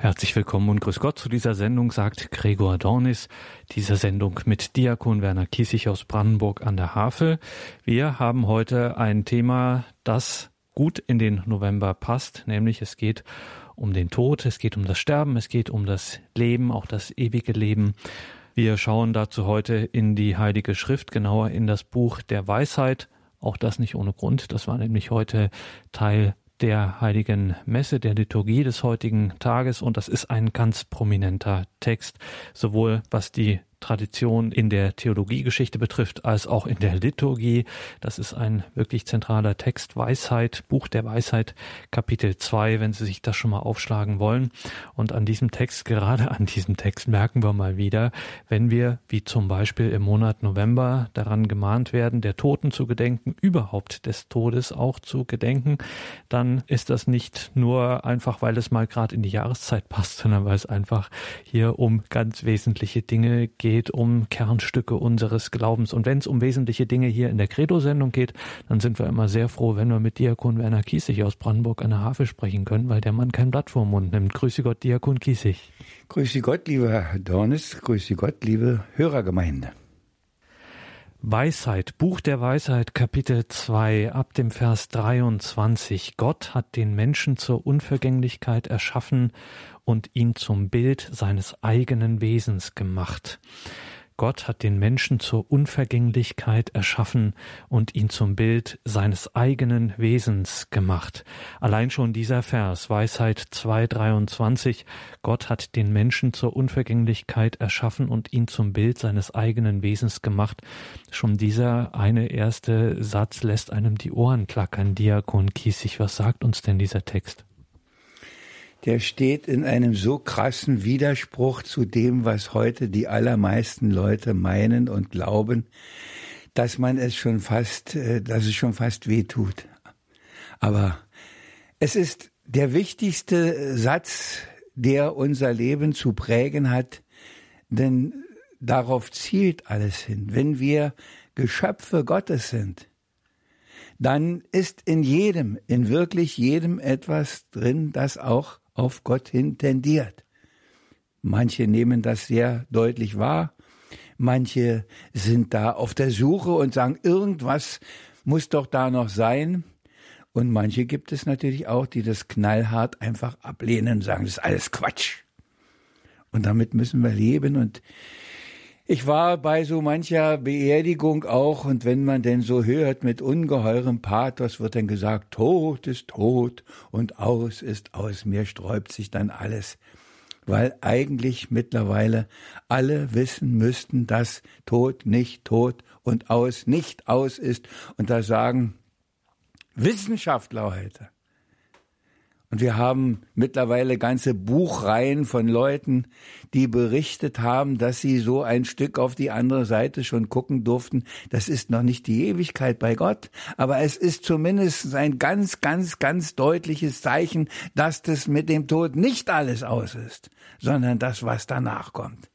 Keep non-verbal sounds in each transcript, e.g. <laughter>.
Herzlich willkommen und grüß Gott zu dieser Sendung, sagt Gregor Dornis. Dieser Sendung mit Diakon Werner Kiesig aus Brandenburg an der Havel. Wir haben heute ein Thema, das gut in den November passt, nämlich es geht um den Tod, es geht um das Sterben, es geht um das Leben, auch das ewige Leben. Wir schauen dazu heute in die Heilige Schrift, genauer in das Buch der Weisheit. Auch das nicht ohne Grund. Das war nämlich heute Teil der heiligen Messe, der Liturgie des heutigen Tages. Und das ist ein ganz prominenter Text, sowohl was die Tradition in der Theologiegeschichte betrifft, als auch in der Liturgie. Das ist ein wirklich zentraler Text, Weisheit, Buch der Weisheit, Kapitel 2, wenn Sie sich das schon mal aufschlagen wollen. Und an diesem Text, gerade an diesem Text merken wir mal wieder, wenn wir, wie zum Beispiel im Monat November, daran gemahnt werden, der Toten zu gedenken, überhaupt des Todes auch zu gedenken, dann ist das nicht nur einfach, weil es mal gerade in die Jahreszeit passt, sondern weil es einfach hier um ganz wesentliche Dinge geht geht, um Kernstücke unseres Glaubens. Und wenn es um wesentliche Dinge hier in der Credo-Sendung geht, dann sind wir immer sehr froh, wenn wir mit Diakon Werner Kiesig aus Brandenburg an der Havel sprechen können, weil der Mann kein Blatt vor den Mund nimmt. Grüße Gott, Diakon Kiesig. Grüße Gott, lieber Herr Dornes. Grüße Gott, liebe Hörergemeinde. Weisheit, Buch der Weisheit, Kapitel 2, ab dem Vers 23. Gott hat den Menschen zur Unvergänglichkeit erschaffen und ihn zum Bild seines eigenen Wesens gemacht. Gott hat den Menschen zur Unvergänglichkeit erschaffen und ihn zum Bild seines eigenen Wesens gemacht. Allein schon dieser Vers, Weisheit 2.23, Gott hat den Menschen zur Unvergänglichkeit erschaffen und ihn zum Bild seines eigenen Wesens gemacht. Schon dieser eine erste Satz lässt einem die Ohren klackern. Diakon Kiesig, was sagt uns denn dieser Text? Der steht in einem so krassen Widerspruch zu dem, was heute die allermeisten Leute meinen und glauben, dass man es schon fast, äh, dass es schon fast weh tut. Aber es ist der wichtigste Satz, der unser Leben zu prägen hat, denn darauf zielt alles hin. Wenn wir Geschöpfe Gottes sind, dann ist in jedem, in wirklich jedem etwas drin, das auch auf Gott hin tendiert. Manche nehmen das sehr deutlich wahr, manche sind da auf der Suche und sagen, irgendwas muss doch da noch sein. Und manche gibt es natürlich auch, die das knallhart einfach ablehnen und sagen, das ist alles Quatsch. Und damit müssen wir leben. Und ich war bei so mancher Beerdigung auch, und wenn man denn so hört, mit ungeheurem Pathos wird dann gesagt, Tod ist tot und aus ist aus. Mir sträubt sich dann alles, weil eigentlich mittlerweile alle wissen müssten, dass Tod nicht tot und aus nicht aus ist. Und da sagen Wissenschaftler heute, und wir haben mittlerweile ganze Buchreihen von Leuten, die berichtet haben, dass sie so ein Stück auf die andere Seite schon gucken durften. Das ist noch nicht die Ewigkeit bei Gott, aber es ist zumindest ein ganz, ganz, ganz deutliches Zeichen, dass das mit dem Tod nicht alles aus ist, sondern das, was danach kommt.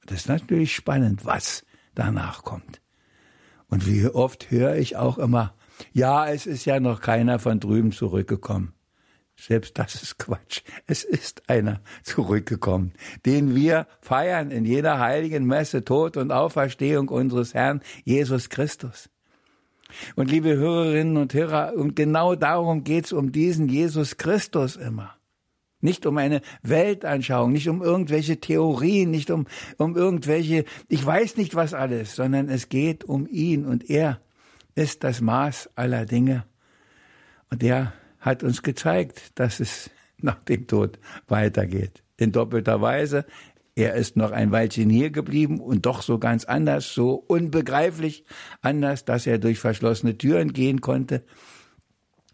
Und das ist natürlich spannend, was danach kommt. Und wie oft höre ich auch immer, ja, es ist ja noch keiner von drüben zurückgekommen. Selbst das ist Quatsch. Es ist einer zurückgekommen, den wir feiern in jeder heiligen Messe, Tod und Auferstehung unseres Herrn Jesus Christus. Und liebe Hörerinnen und Hörer, und genau darum geht's um diesen Jesus Christus immer. Nicht um eine Weltanschauung, nicht um irgendwelche Theorien, nicht um, um irgendwelche, ich weiß nicht was alles, sondern es geht um ihn und er ist das Maß aller Dinge. Und er hat uns gezeigt, dass es nach dem Tod weitergeht. In doppelter Weise. Er ist noch ein Weilchen hier geblieben und doch so ganz anders, so unbegreiflich anders, dass er durch verschlossene Türen gehen konnte.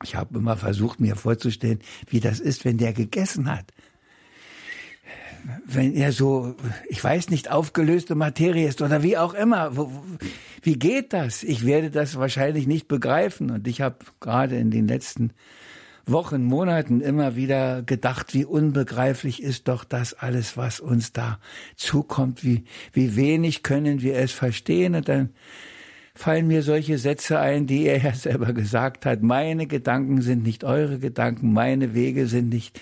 Ich habe immer versucht, mir vorzustellen, wie das ist, wenn der gegessen hat. Wenn er so, ich weiß nicht, aufgelöste Materie ist oder wie auch immer. Wie geht das? Ich werde das wahrscheinlich nicht begreifen. Und ich habe gerade in den letzten Wochen, Monaten immer wieder gedacht, wie unbegreiflich ist doch das alles, was uns da zukommt, wie, wie wenig können wir es verstehen. Und dann fallen mir solche Sätze ein, die er <laughs> ja selber gesagt hat. Meine Gedanken sind nicht eure Gedanken, meine Wege sind nicht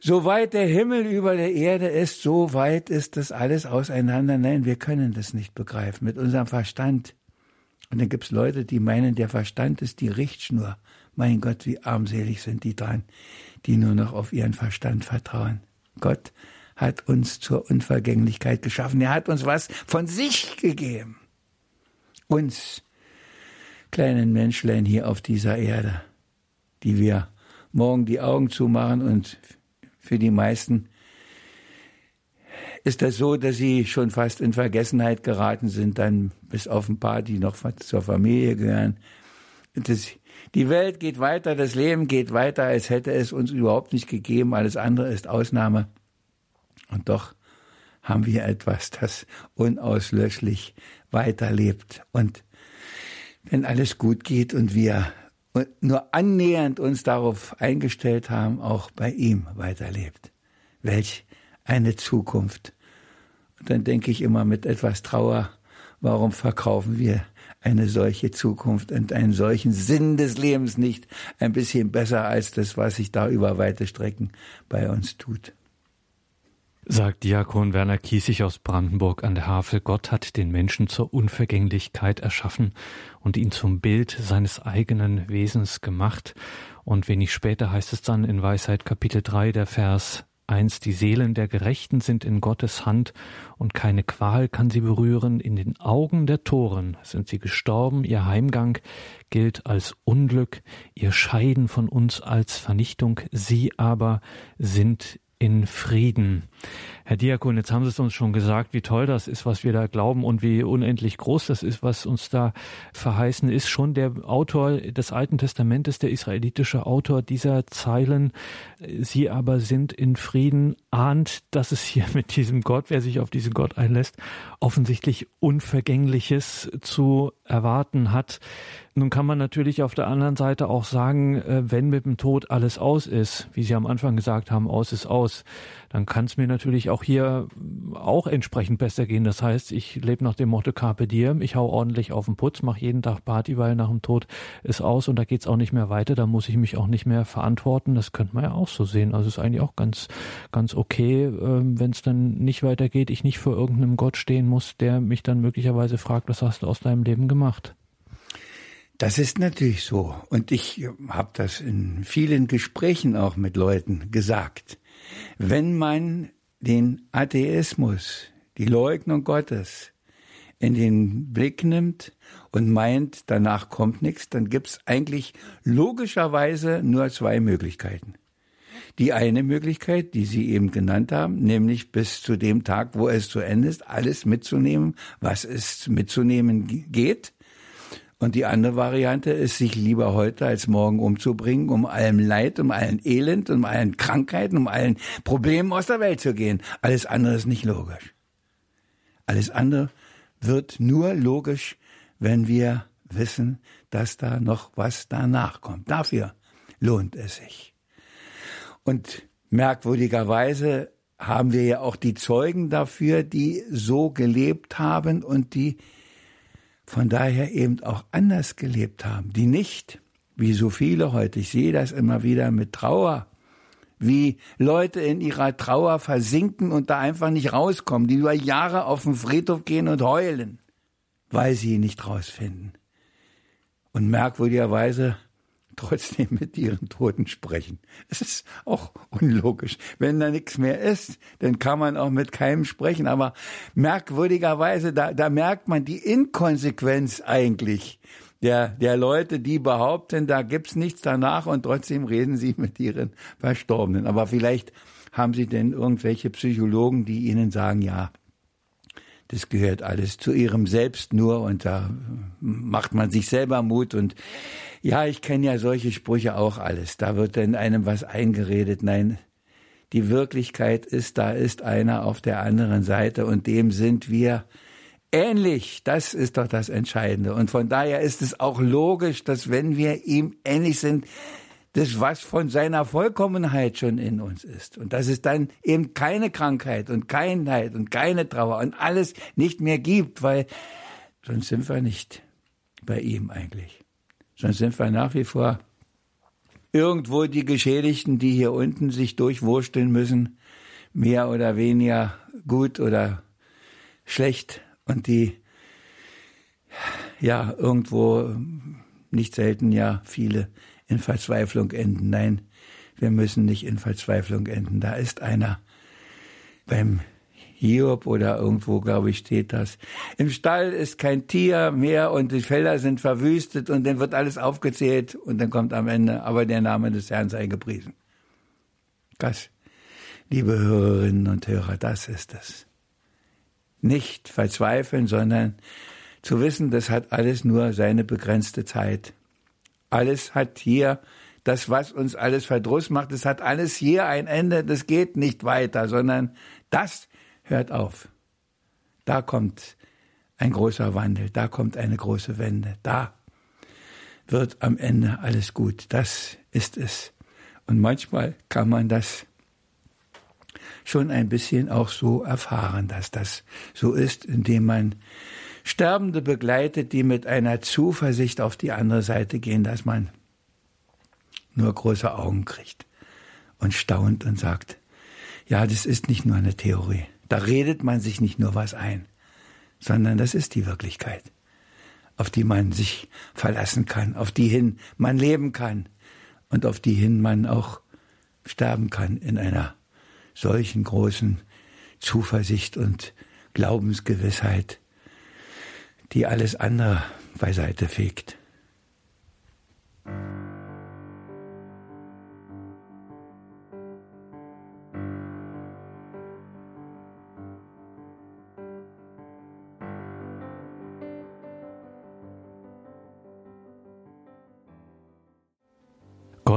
So weit der Himmel über der Erde ist, so weit ist das alles auseinander. Nein, wir können das nicht begreifen mit unserem Verstand. Und dann gibt's Leute, die meinen, der Verstand ist die Richtschnur. Mein Gott, wie armselig sind die dran, die nur noch auf ihren Verstand vertrauen. Gott hat uns zur Unvergänglichkeit geschaffen. Er hat uns was von sich gegeben. Uns, kleinen Menschlein hier auf dieser Erde, die wir morgen die Augen zumachen und für die meisten ist das so, dass sie schon fast in Vergessenheit geraten sind, dann bis auf ein paar, die noch zur Familie gehören. Das, die Welt geht weiter, das Leben geht weiter, als hätte es uns überhaupt nicht gegeben. Alles andere ist Ausnahme. Und doch haben wir etwas, das unauslöschlich weiterlebt. Und wenn alles gut geht und wir nur annähernd uns darauf eingestellt haben, auch bei ihm weiterlebt. Welch eine Zukunft. Und dann denke ich immer mit etwas Trauer, warum verkaufen wir eine solche Zukunft und einen solchen Sinn des Lebens nicht ein bisschen besser als das, was sich da über weite Strecken bei uns tut? Sagt Diakon Werner Kiesig aus Brandenburg an der Havel, Gott hat den Menschen zur Unvergänglichkeit erschaffen und ihn zum Bild seines eigenen Wesens gemacht. Und wenig später heißt es dann in Weisheit Kapitel 3 der Vers 1, die Seelen der Gerechten sind in Gottes Hand und keine Qual kann sie berühren. In den Augen der Toren sind sie gestorben. Ihr Heimgang gilt als Unglück, ihr Scheiden von uns als Vernichtung. Sie aber sind in Frieden. Herr Diakon, jetzt haben Sie es uns schon gesagt, wie toll das ist, was wir da glauben und wie unendlich groß das ist, was uns da verheißen ist. Schon der Autor des Alten Testamentes, der israelitische Autor dieser Zeilen, Sie aber sind in Frieden, ahnt, dass es hier <laughs> mit diesem Gott, wer sich auf diesen Gott einlässt, offensichtlich Unvergängliches zu erwarten hat. Nun kann man natürlich auf der anderen Seite auch sagen, äh, wenn mit dem Tod alles aus ist, wie Sie am Anfang gesagt haben, aus ist aus, dann kann es mir natürlich auch hier auch entsprechend besser gehen. Das heißt, ich lebe nach dem Motto Carpe Diem, ich hau ordentlich auf den Putz, mache jeden Tag Party, weil nach dem Tod ist aus und da geht's auch nicht mehr weiter, da muss ich mich auch nicht mehr verantworten. Das könnte man ja auch so sehen. Also ist eigentlich auch ganz, ganz okay, ähm, wenn es dann nicht weitergeht, ich nicht vor irgendeinem Gott stehen muss, der mich dann möglicherweise fragt, was hast du aus deinem Leben gemacht? Das ist natürlich so. Und ich habe das in vielen Gesprächen auch mit Leuten gesagt. Wenn man den Atheismus, die Leugnung Gottes, in den Blick nimmt und meint, danach kommt nichts, dann gibt's eigentlich logischerweise nur zwei Möglichkeiten. Die eine Möglichkeit, die Sie eben genannt haben, nämlich bis zu dem Tag, wo es zu Ende ist, alles mitzunehmen, was es mitzunehmen geht. Und die andere Variante ist, sich lieber heute als morgen umzubringen, um allem Leid, um allen Elend, um allen Krankheiten, um allen Problemen aus der Welt zu gehen. Alles andere ist nicht logisch. Alles andere wird nur logisch, wenn wir wissen, dass da noch was danach kommt. Dafür lohnt es sich. Und merkwürdigerweise haben wir ja auch die Zeugen dafür, die so gelebt haben und die von daher eben auch anders gelebt haben, die nicht, wie so viele heute, ich sehe das immer wieder mit Trauer, wie Leute in ihrer Trauer versinken und da einfach nicht rauskommen, die über Jahre auf den Friedhof gehen und heulen, weil sie ihn nicht rausfinden. Und merkwürdigerweise trotzdem mit ihren Toten sprechen. Es ist auch unlogisch. Wenn da nichts mehr ist, dann kann man auch mit keinem sprechen. Aber merkwürdigerweise, da, da merkt man die Inkonsequenz eigentlich der, der Leute, die behaupten, da gibt's nichts danach und trotzdem reden sie mit ihren Verstorbenen. Aber vielleicht haben sie denn irgendwelche Psychologen, die ihnen sagen, ja, das gehört alles zu ihrem Selbst nur und da macht man sich selber Mut und ja, ich kenne ja solche Sprüche auch alles. Da wird dann einem was eingeredet. Nein, die Wirklichkeit ist, da ist einer auf der anderen Seite und dem sind wir ähnlich. Das ist doch das Entscheidende. Und von daher ist es auch logisch, dass wenn wir ihm ähnlich sind, das was von seiner Vollkommenheit schon in uns ist. Und dass es dann eben keine Krankheit und kein Leid und keine Trauer und alles nicht mehr gibt, weil sonst sind wir nicht bei ihm eigentlich. Sonst sind wir nach wie vor irgendwo die Geschädigten, die hier unten sich durchwursteln müssen, mehr oder weniger gut oder schlecht und die ja irgendwo nicht selten ja viele in Verzweiflung enden. Nein, wir müssen nicht in Verzweiflung enden. Da ist einer beim Hiob oder irgendwo, glaube ich, steht das. Im Stall ist kein Tier mehr und die Felder sind verwüstet und dann wird alles aufgezählt und dann kommt am Ende, aber der Name des Herrn sei gepriesen. Das, liebe Hörerinnen und Hörer, das ist es. Nicht verzweifeln, sondern zu wissen, das hat alles nur seine begrenzte Zeit. Alles hat hier das, was uns alles Verdruss macht, das hat alles hier ein Ende, das geht nicht weiter, sondern das hört auf. Da kommt ein großer Wandel, da kommt eine große Wende, da wird am Ende alles gut. Das ist es. Und manchmal kann man das schon ein bisschen auch so erfahren, dass das so ist, indem man Sterbende begleitet, die mit einer Zuversicht auf die andere Seite gehen, dass man nur große Augen kriegt und staunt und sagt, ja, das ist nicht nur eine Theorie. Da redet man sich nicht nur was ein, sondern das ist die Wirklichkeit, auf die man sich verlassen kann, auf die hin man leben kann und auf die hin man auch sterben kann in einer solchen großen Zuversicht und Glaubensgewissheit, die alles andere beiseite fegt.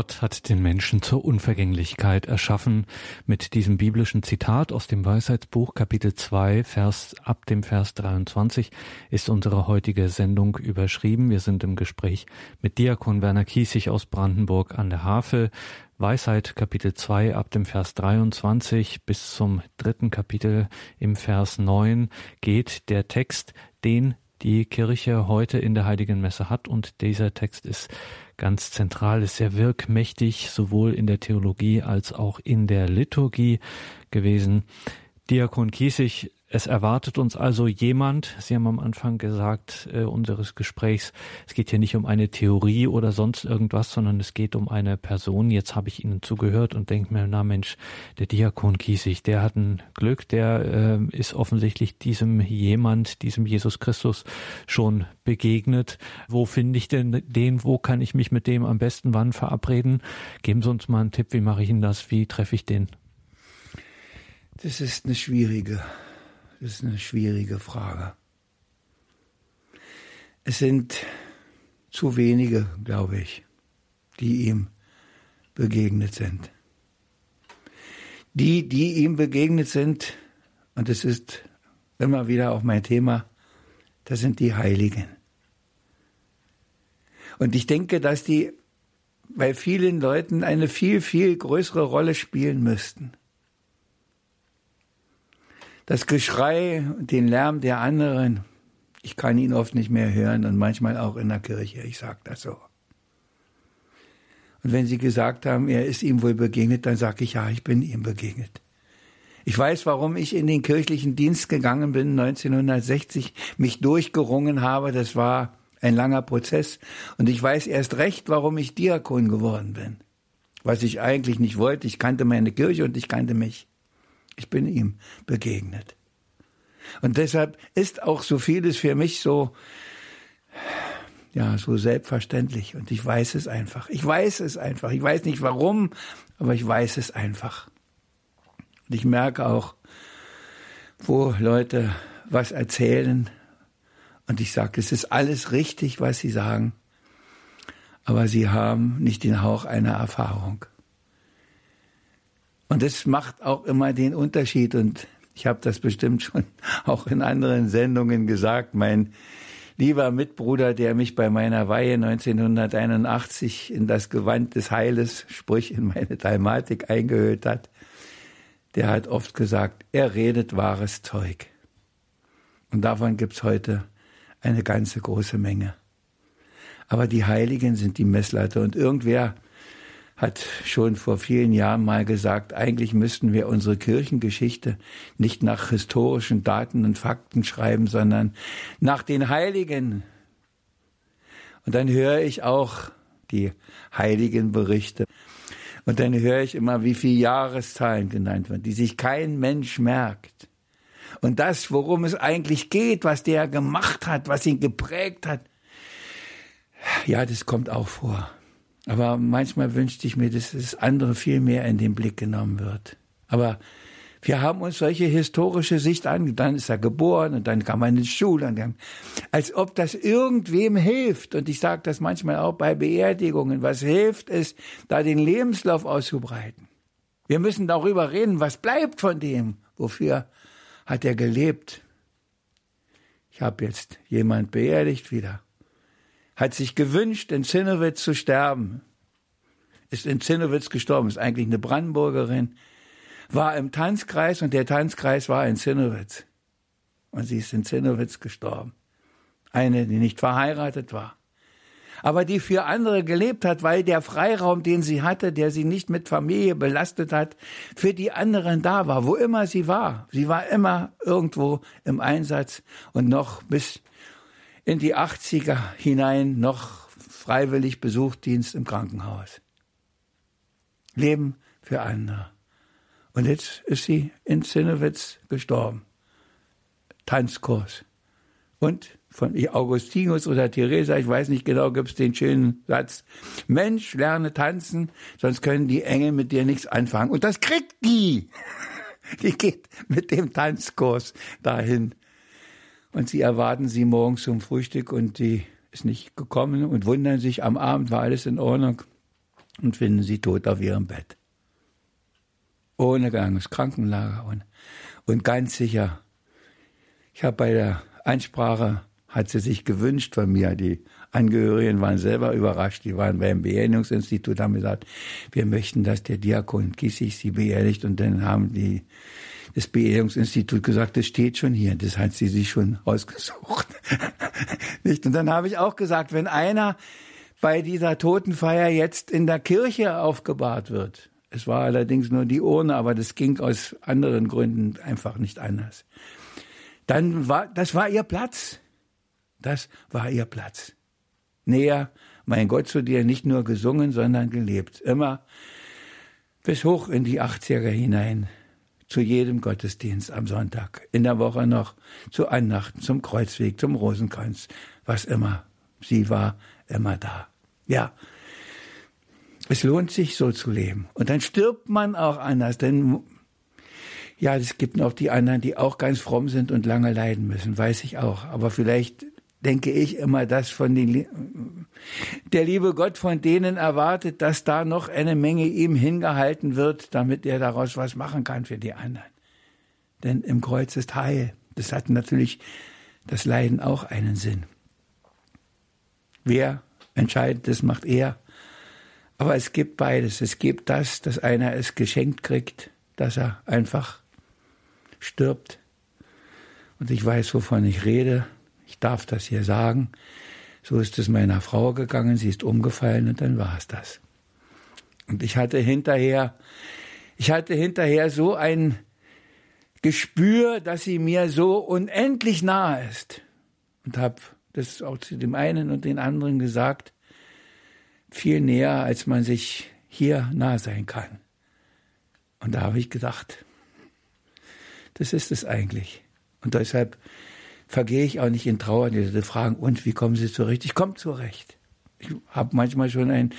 Gott hat den Menschen zur Unvergänglichkeit erschaffen. Mit diesem biblischen Zitat aus dem Weisheitsbuch Kapitel 2, Vers, ab dem Vers 23 ist unsere heutige Sendung überschrieben. Wir sind im Gespräch mit Diakon Werner Kiesig aus Brandenburg an der Havel. Weisheit Kapitel 2 ab dem Vers 23 bis zum dritten Kapitel im Vers 9 geht der Text, den die Kirche heute in der Heiligen Messe hat. Und dieser Text ist ganz zentral, ist sehr wirkmächtig, sowohl in der Theologie als auch in der Liturgie gewesen. Diakon Kiesig es erwartet uns also jemand, Sie haben am Anfang gesagt äh, unseres Gesprächs, es geht hier nicht um eine Theorie oder sonst irgendwas, sondern es geht um eine Person. Jetzt habe ich Ihnen zugehört und denke mir, na Mensch, der Diakon Kiesig, der hat ein Glück, der äh, ist offensichtlich diesem jemand, diesem Jesus Christus schon begegnet. Wo finde ich denn den? Wo kann ich mich mit dem am besten wann verabreden? Geben Sie uns mal einen Tipp, wie mache ich Ihnen das? Wie treffe ich den? Das ist eine schwierige das ist eine schwierige Frage. Es sind zu wenige, glaube ich, die ihm begegnet sind. Die, die ihm begegnet sind, und das ist immer wieder auch mein Thema, das sind die Heiligen. Und ich denke, dass die bei vielen Leuten eine viel, viel größere Rolle spielen müssten das Geschrei den Lärm der anderen, ich kann ihn oft nicht mehr hören und manchmal auch in der Kirche, ich sage das so. Und wenn Sie gesagt haben, er ist ihm wohl begegnet, dann sage ich, ja, ich bin ihm begegnet. Ich weiß, warum ich in den kirchlichen Dienst gegangen bin 1960, mich durchgerungen habe, das war ein langer Prozess. Und ich weiß erst recht, warum ich Diakon geworden bin. Was ich eigentlich nicht wollte, ich kannte meine Kirche und ich kannte mich. Ich bin ihm begegnet. Und deshalb ist auch so vieles für mich so, ja, so selbstverständlich. Und ich weiß es einfach. Ich weiß es einfach. Ich weiß nicht warum, aber ich weiß es einfach. Und ich merke auch, wo Leute was erzählen und ich sage, es ist alles richtig, was sie sagen, aber sie haben nicht den Hauch einer Erfahrung. Und das macht auch immer den Unterschied. Und ich habe das bestimmt schon <laughs> auch in anderen Sendungen gesagt. Mein lieber Mitbruder, der mich bei meiner Weihe 1981 in das Gewand des Heiles, sprich in meine Dalmatik eingehüllt hat, der hat oft gesagt, er redet wahres Zeug. Und davon gibt's heute eine ganze große Menge. Aber die Heiligen sind die Messleiter und irgendwer hat schon vor vielen Jahren mal gesagt, eigentlich müssten wir unsere Kirchengeschichte nicht nach historischen Daten und Fakten schreiben, sondern nach den Heiligen. Und dann höre ich auch die heiligen Berichte. Und dann höre ich immer, wie viele Jahreszahlen genannt werden, die sich kein Mensch merkt. Und das, worum es eigentlich geht, was der gemacht hat, was ihn geprägt hat, ja, das kommt auch vor. Aber manchmal wünschte ich mir, dass das andere viel mehr in den Blick genommen wird. Aber wir haben uns solche historische Sicht an, dann ist er geboren und dann kam man in die Schule, und dann, als ob das irgendwem hilft. Und ich sage das manchmal auch bei Beerdigungen. Was hilft es, da den Lebenslauf auszubreiten? Wir müssen darüber reden, was bleibt von dem, wofür hat er gelebt. Ich habe jetzt jemand beerdigt wieder hat sich gewünscht, in Zinnowitz zu sterben. Ist in Zinnowitz gestorben, ist eigentlich eine Brandenburgerin, war im Tanzkreis und der Tanzkreis war in Zinnowitz. Und sie ist in Zinnowitz gestorben. Eine, die nicht verheiratet war. Aber die für andere gelebt hat, weil der Freiraum, den sie hatte, der sie nicht mit Familie belastet hat, für die anderen da war, wo immer sie war. Sie war immer irgendwo im Einsatz und noch bis in die 80er hinein noch freiwillig Besuchdienst im Krankenhaus. Leben für andere. Und jetzt ist sie in Zinnewitz gestorben. Tanzkurs. Und von Augustinus oder Theresa, ich weiß nicht genau, gibt es den schönen Satz, Mensch, lerne tanzen, sonst können die Engel mit dir nichts anfangen. Und das kriegt die. <laughs> Die geht mit dem Tanzkurs dahin und sie erwarten sie morgens zum Frühstück und die ist nicht gekommen und wundern sich, am Abend war alles in Ordnung und finden sie tot auf ihrem Bett. Ohne Gang ins Krankenlager und, und ganz sicher. Ich habe bei der Ansprache, hat sie sich gewünscht von mir, die Angehörigen waren selber überrascht, die waren beim Beerdigungsinstitut, haben gesagt, wir möchten, dass der Diakon Kissig sie beerdigt und dann haben die das Beehrungsinstitut gesagt, das steht schon hier, das hat sie sich schon ausgesucht. <laughs> Nicht? Und dann habe ich auch gesagt, wenn einer bei dieser Totenfeier jetzt in der Kirche aufgebahrt wird, es war allerdings nur die Urne, aber das ging aus anderen Gründen einfach nicht anders. Dann war, das war ihr Platz. Das war ihr Platz. Näher, mein Gott zu dir, nicht nur gesungen, sondern gelebt. Immer bis hoch in die 80er hinein zu jedem Gottesdienst am Sonntag, in der Woche noch zu Annachten, zum Kreuzweg, zum Rosenkranz, was immer. Sie war immer da. Ja, es lohnt sich so zu leben. Und dann stirbt man auch anders, denn ja, es gibt noch die anderen, die auch ganz fromm sind und lange leiden müssen, weiß ich auch. Aber vielleicht denke ich immer, dass von den, der liebe Gott von denen erwartet, dass da noch eine Menge ihm hingehalten wird, damit er daraus was machen kann für die anderen. Denn im Kreuz ist Heil. Das hat natürlich das Leiden auch einen Sinn. Wer entscheidet, das macht er. Aber es gibt beides. Es gibt das, dass einer es geschenkt kriegt, dass er einfach stirbt. Und ich weiß, wovon ich rede. Darf das hier sagen. So ist es meiner Frau gegangen, sie ist umgefallen und dann war es das. Und ich hatte hinterher, ich hatte hinterher so ein Gespür, dass sie mir so unendlich nahe ist. Und habe das auch zu dem einen und den anderen gesagt, viel näher, als man sich hier nah sein kann. Und da habe ich gedacht, das ist es eigentlich. Und deshalb vergehe ich auch nicht in Trauer. Die Leute fragen, und wie kommen Sie zurecht? Ich komme zurecht. Ich habe manchmal schon ein,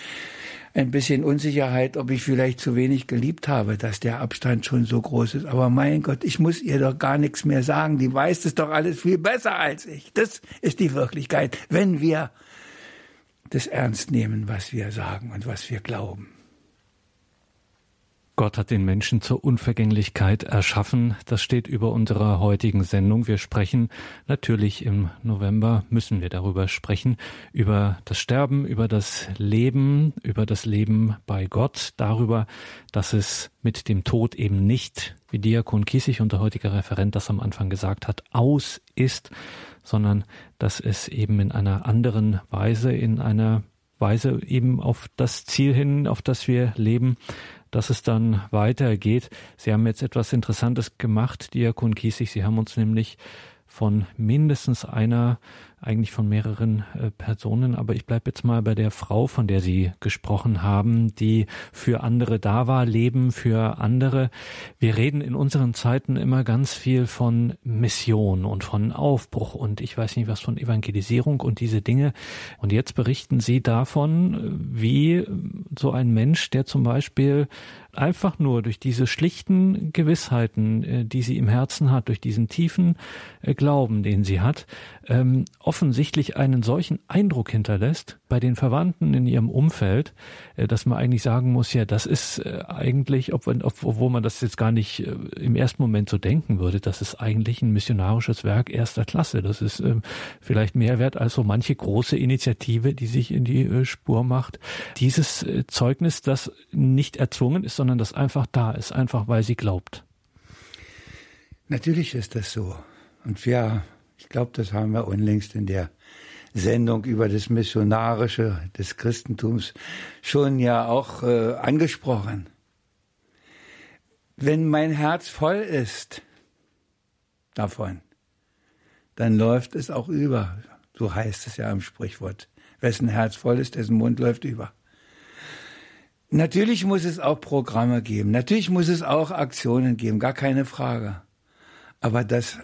ein bisschen Unsicherheit, ob ich vielleicht zu wenig geliebt habe, dass der Abstand schon so groß ist. Aber mein Gott, ich muss ihr doch gar nichts mehr sagen. Die weiß es doch alles viel besser als ich. Das ist die Wirklichkeit, wenn wir das ernst nehmen, was wir sagen und was wir glauben. Gott hat den Menschen zur Unvergänglichkeit erschaffen. Das steht über unserer heutigen Sendung. Wir sprechen natürlich im November, müssen wir darüber sprechen, über das Sterben, über das Leben, über das Leben bei Gott, darüber, dass es mit dem Tod eben nicht, wie Diakon Kiesig, unser heutiger Referent, das am Anfang gesagt hat, aus ist, sondern dass es eben in einer anderen Weise, in einer weise eben auf das Ziel hin, auf das wir leben, dass es dann weitergeht. Sie haben jetzt etwas Interessantes gemacht, Diakon Kiesig. Sie haben uns nämlich von mindestens einer eigentlich von mehreren äh, Personen, aber ich bleibe jetzt mal bei der Frau, von der Sie gesprochen haben, die für andere da war, Leben für andere. Wir reden in unseren Zeiten immer ganz viel von Mission und von Aufbruch und ich weiß nicht was von Evangelisierung und diese Dinge. Und jetzt berichten Sie davon, wie so ein Mensch, der zum Beispiel einfach nur durch diese schlichten Gewissheiten, äh, die sie im Herzen hat, durch diesen tiefen äh, Glauben, den sie hat, ähm, offensichtlich einen solchen Eindruck hinterlässt bei den Verwandten in ihrem Umfeld, äh, dass man eigentlich sagen muss, ja, das ist eigentlich, obwohl man das jetzt gar nicht im ersten Moment so denken würde, das ist eigentlich ein missionarisches Werk erster Klasse. Das ist ähm, vielleicht mehr wert als so manche große Initiative, die sich in die Spur macht. Dieses Zeugnis, das nicht erzwungen ist, sondern das einfach da ist, einfach weil sie glaubt. Natürlich ist das so. Und wir ich glaube, das haben wir unlängst in der Sendung über das Missionarische des Christentums schon ja auch äh, angesprochen. Wenn mein Herz voll ist davon, dann läuft es auch über. So heißt es ja im Sprichwort. Wessen Herz voll ist, dessen Mund läuft über. Natürlich muss es auch Programme geben. Natürlich muss es auch Aktionen geben. Gar keine Frage. Aber das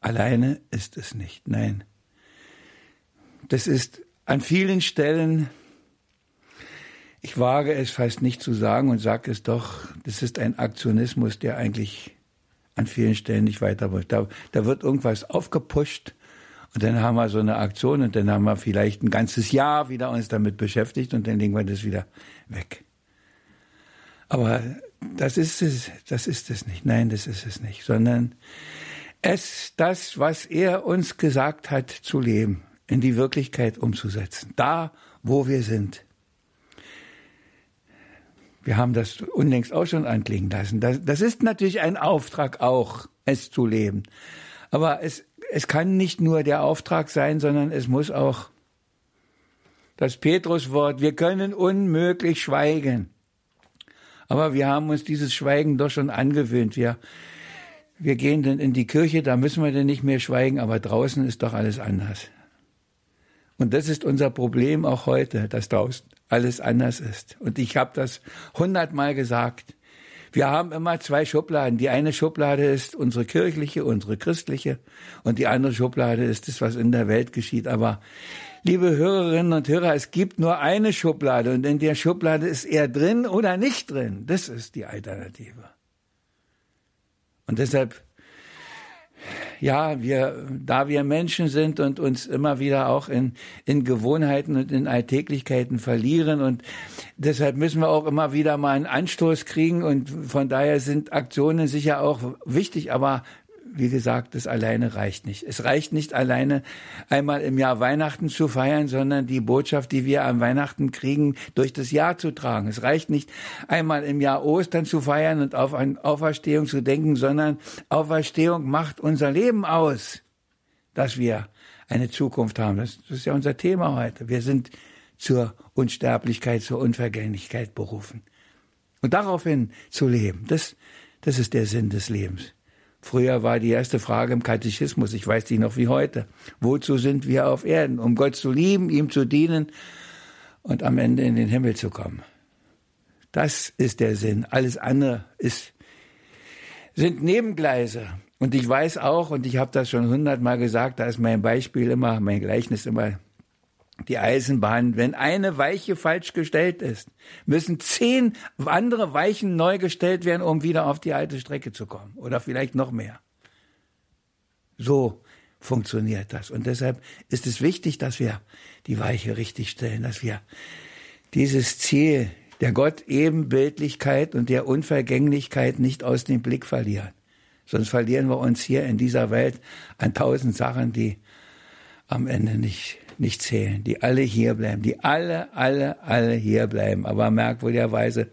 Alleine ist es nicht, nein. Das ist an vielen Stellen, ich wage es fast nicht zu sagen und sage es doch, das ist ein Aktionismus, der eigentlich an vielen Stellen nicht weiter wird. Da, da wird irgendwas aufgepusht und dann haben wir so eine Aktion und dann haben wir vielleicht ein ganzes Jahr wieder uns damit beschäftigt und dann legen wir das wieder weg. Aber das ist es, das ist es nicht. Nein, das ist es nicht, sondern es das, was er uns gesagt hat, zu leben, in die Wirklichkeit umzusetzen. Da, wo wir sind. Wir haben das unlängst auch schon anklingen lassen. Das, das ist natürlich ein Auftrag auch, es zu leben. Aber es, es kann nicht nur der Auftrag sein, sondern es muss auch das Petruswort, wir können unmöglich schweigen. Aber wir haben uns dieses Schweigen doch schon angewöhnt. Wir, wir gehen dann in die Kirche, da müssen wir dann nicht mehr schweigen, aber draußen ist doch alles anders. Und das ist unser Problem auch heute, dass draußen alles anders ist. Und ich habe das hundertmal gesagt. Wir haben immer zwei Schubladen. Die eine Schublade ist unsere kirchliche, unsere christliche und die andere Schublade ist das, was in der Welt geschieht. Aber liebe Hörerinnen und Hörer, es gibt nur eine Schublade und in der Schublade ist er drin oder nicht drin. Das ist die Alternative. Und deshalb, ja, wir, da wir Menschen sind und uns immer wieder auch in, in Gewohnheiten und in Alltäglichkeiten verlieren und deshalb müssen wir auch immer wieder mal einen Anstoß kriegen und von daher sind Aktionen sicher auch wichtig, aber wie gesagt, das alleine reicht nicht. Es reicht nicht alleine, einmal im Jahr Weihnachten zu feiern, sondern die Botschaft, die wir am Weihnachten kriegen, durch das Jahr zu tragen. Es reicht nicht, einmal im Jahr Ostern zu feiern und auf eine Auferstehung zu denken, sondern Auferstehung macht unser Leben aus, dass wir eine Zukunft haben. Das, das ist ja unser Thema heute. Wir sind zur Unsterblichkeit, zur Unvergänglichkeit berufen. Und daraufhin zu leben, das, das ist der Sinn des Lebens. Früher war die erste Frage im Katechismus, ich weiß die noch wie heute, wozu sind wir auf Erden? Um Gott zu lieben, ihm zu dienen und am Ende in den Himmel zu kommen. Das ist der Sinn. Alles andere ist, sind Nebengleise. Und ich weiß auch, und ich habe das schon hundertmal gesagt, da ist mein Beispiel immer, mein Gleichnis immer die Eisenbahn, wenn eine Weiche falsch gestellt ist, müssen zehn andere Weichen neu gestellt werden, um wieder auf die alte Strecke zu kommen. Oder vielleicht noch mehr. So funktioniert das. Und deshalb ist es wichtig, dass wir die Weiche richtig stellen, dass wir dieses Ziel der Gott-Ebenbildlichkeit und der Unvergänglichkeit nicht aus dem Blick verlieren. Sonst verlieren wir uns hier in dieser Welt an tausend Sachen, die am Ende nicht nicht zählen, die alle hier bleiben, die alle, alle, alle hier bleiben. Aber merkwürdigerweise,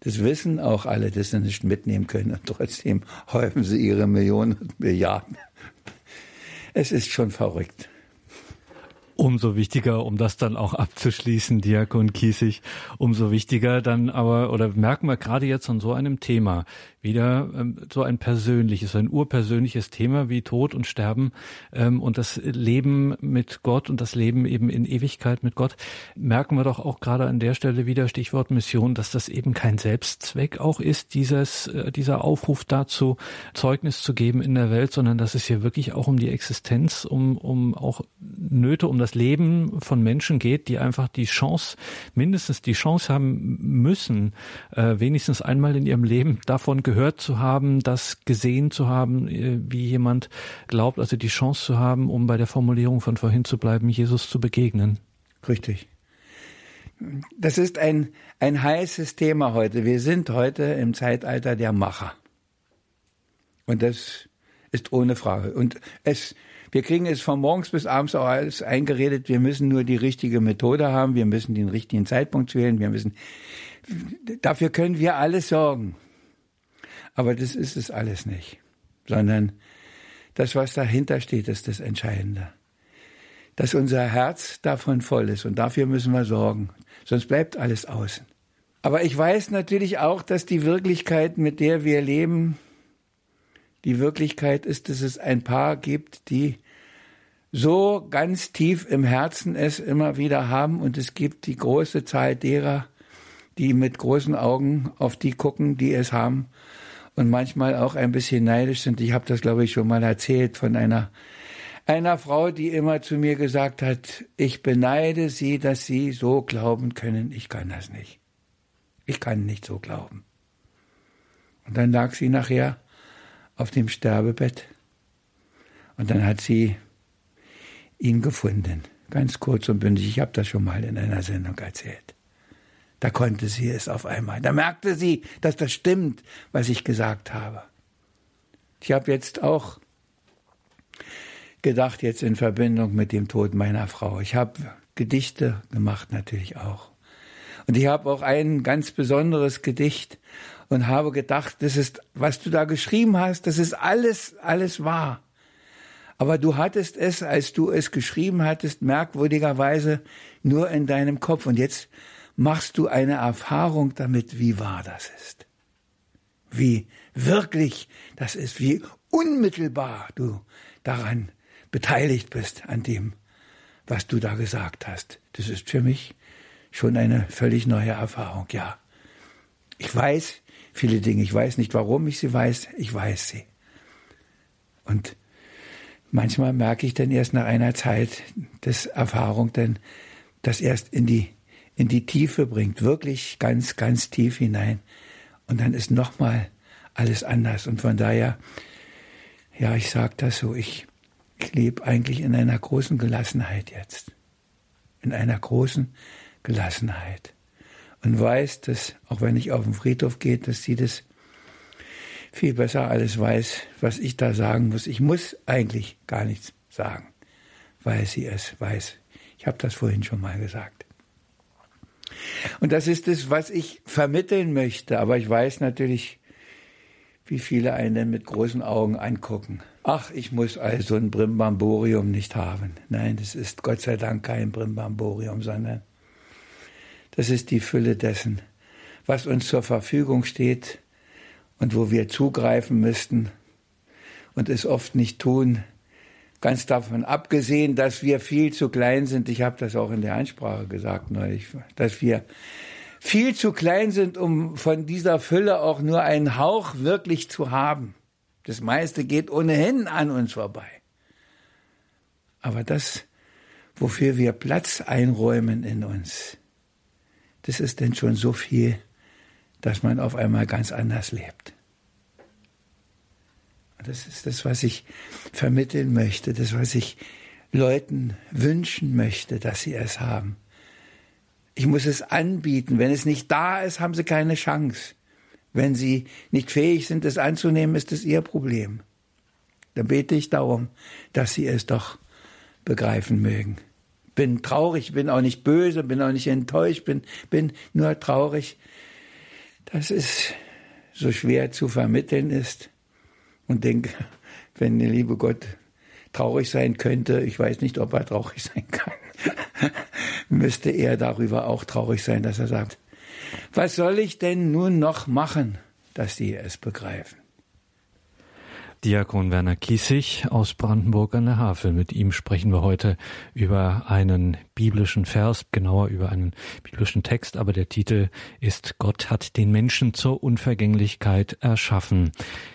das wissen auch alle, dass sie nicht mitnehmen können und trotzdem häufen sie ihre Millionen und Milliarden. Es ist schon verrückt. Umso wichtiger, um das dann auch abzuschließen, Diakon Kiesig, umso wichtiger dann aber, oder merken wir gerade jetzt an so einem Thema, wieder ähm, so ein persönliches, ein urpersönliches Thema wie Tod und Sterben ähm, und das Leben mit Gott und das Leben eben in Ewigkeit mit Gott, merken wir doch auch gerade an der Stelle wieder Stichwort Mission, dass das eben kein Selbstzweck auch ist, dieses, äh, dieser Aufruf dazu, Zeugnis zu geben in der Welt, sondern dass es hier wirklich auch um die Existenz, um, um auch Nöte, um das Leben von Menschen geht, die einfach die Chance, mindestens die Chance haben müssen, äh, wenigstens einmal in ihrem Leben davon gehört gehört zu haben, das gesehen zu haben, äh, wie jemand glaubt, also die Chance zu haben, um bei der Formulierung von vorhin zu bleiben, Jesus zu begegnen. Richtig. Das ist ein, ein heißes Thema heute. Wir sind heute im Zeitalter der Macher. Und das ist ohne Frage. Und es, wir kriegen es von morgens bis abends auch alles eingeredet. Wir müssen nur die richtige Methode haben. Wir müssen den richtigen Zeitpunkt wählen. Wir müssen, dafür können wir alles sorgen. Aber das ist es alles nicht, sondern das, was dahinter steht, ist das Entscheidende. Dass unser Herz davon voll ist und dafür müssen wir sorgen, sonst bleibt alles außen. Aber ich weiß natürlich auch, dass die Wirklichkeit, mit der wir leben, die Wirklichkeit ist, dass es ein Paar gibt, die so ganz tief im Herzen es immer wieder haben und es gibt die große Zahl derer, die mit großen Augen auf die gucken, die es haben und manchmal auch ein bisschen neidisch sind. Ich habe das, glaube ich, schon mal erzählt von einer einer Frau, die immer zu mir gesagt hat, ich beneide Sie, dass Sie so glauben können. Ich kann das nicht. Ich kann nicht so glauben. Und dann lag sie nachher auf dem Sterbebett und dann hat sie ihn gefunden. Ganz kurz und bündig. Ich habe das schon mal in einer Sendung erzählt. Da konnte sie es auf einmal. Da merkte sie, dass das stimmt, was ich gesagt habe. Ich habe jetzt auch gedacht, jetzt in Verbindung mit dem Tod meiner Frau. Ich habe Gedichte gemacht natürlich auch. Und ich habe auch ein ganz besonderes Gedicht und habe gedacht, das ist, was du da geschrieben hast, das ist alles, alles wahr. Aber du hattest es, als du es geschrieben hattest, merkwürdigerweise nur in deinem Kopf. Und jetzt machst du eine Erfahrung damit, wie wahr das ist. Wie wirklich das ist, wie unmittelbar du daran beteiligt bist, an dem, was du da gesagt hast. Das ist für mich schon eine völlig neue Erfahrung, ja. Ich weiß viele Dinge, ich weiß nicht, warum ich sie weiß, ich weiß sie. Und manchmal merke ich dann erst nach einer Zeit des Erfahrung, denn das erst in die in die Tiefe bringt, wirklich ganz, ganz tief hinein. Und dann ist nochmal alles anders. Und von daher, ja, ich sage das so, ich, ich lebe eigentlich in einer großen Gelassenheit jetzt. In einer großen Gelassenheit. Und weiß, dass, auch wenn ich auf den Friedhof gehe, dass sie das viel besser alles weiß, was ich da sagen muss. Ich muss eigentlich gar nichts sagen, weil sie es weiß. Ich habe das vorhin schon mal gesagt. Und das ist es, was ich vermitteln möchte. Aber ich weiß natürlich, wie viele einen mit großen Augen angucken. Ach, ich muss also ein Brimbamborium nicht haben. Nein, das ist Gott sei Dank kein Brimbamborium, sondern das ist die Fülle dessen, was uns zur Verfügung steht und wo wir zugreifen müssten und es oft nicht tun, Ganz davon abgesehen, dass wir viel zu klein sind, ich habe das auch in der Ansprache gesagt neulich, dass wir viel zu klein sind, um von dieser Fülle auch nur einen Hauch wirklich zu haben. Das meiste geht ohnehin an uns vorbei. Aber das, wofür wir Platz einräumen in uns, das ist denn schon so viel, dass man auf einmal ganz anders lebt. Das ist das, was ich vermitteln möchte, das, was ich Leuten wünschen möchte, dass sie es haben. Ich muss es anbieten. Wenn es nicht da ist, haben sie keine Chance. Wenn sie nicht fähig sind, es anzunehmen, ist es ihr Problem. Dann bete ich darum, dass sie es doch begreifen mögen. Bin traurig, bin auch nicht böse, bin auch nicht enttäuscht, bin, bin nur traurig, dass es so schwer zu vermitteln ist und denke, <laughs> wenn der liebe Gott traurig sein könnte, ich weiß nicht, ob er traurig sein kann. <laughs> müsste er darüber auch traurig sein, dass er sagt, was soll ich denn nun noch machen, dass die es begreifen? Diakon Werner Kiesig aus Brandenburg an der Havel. Mit ihm sprechen wir heute über einen biblischen Vers, genauer über einen biblischen Text, aber der Titel ist Gott hat den Menschen zur Unvergänglichkeit erschaffen.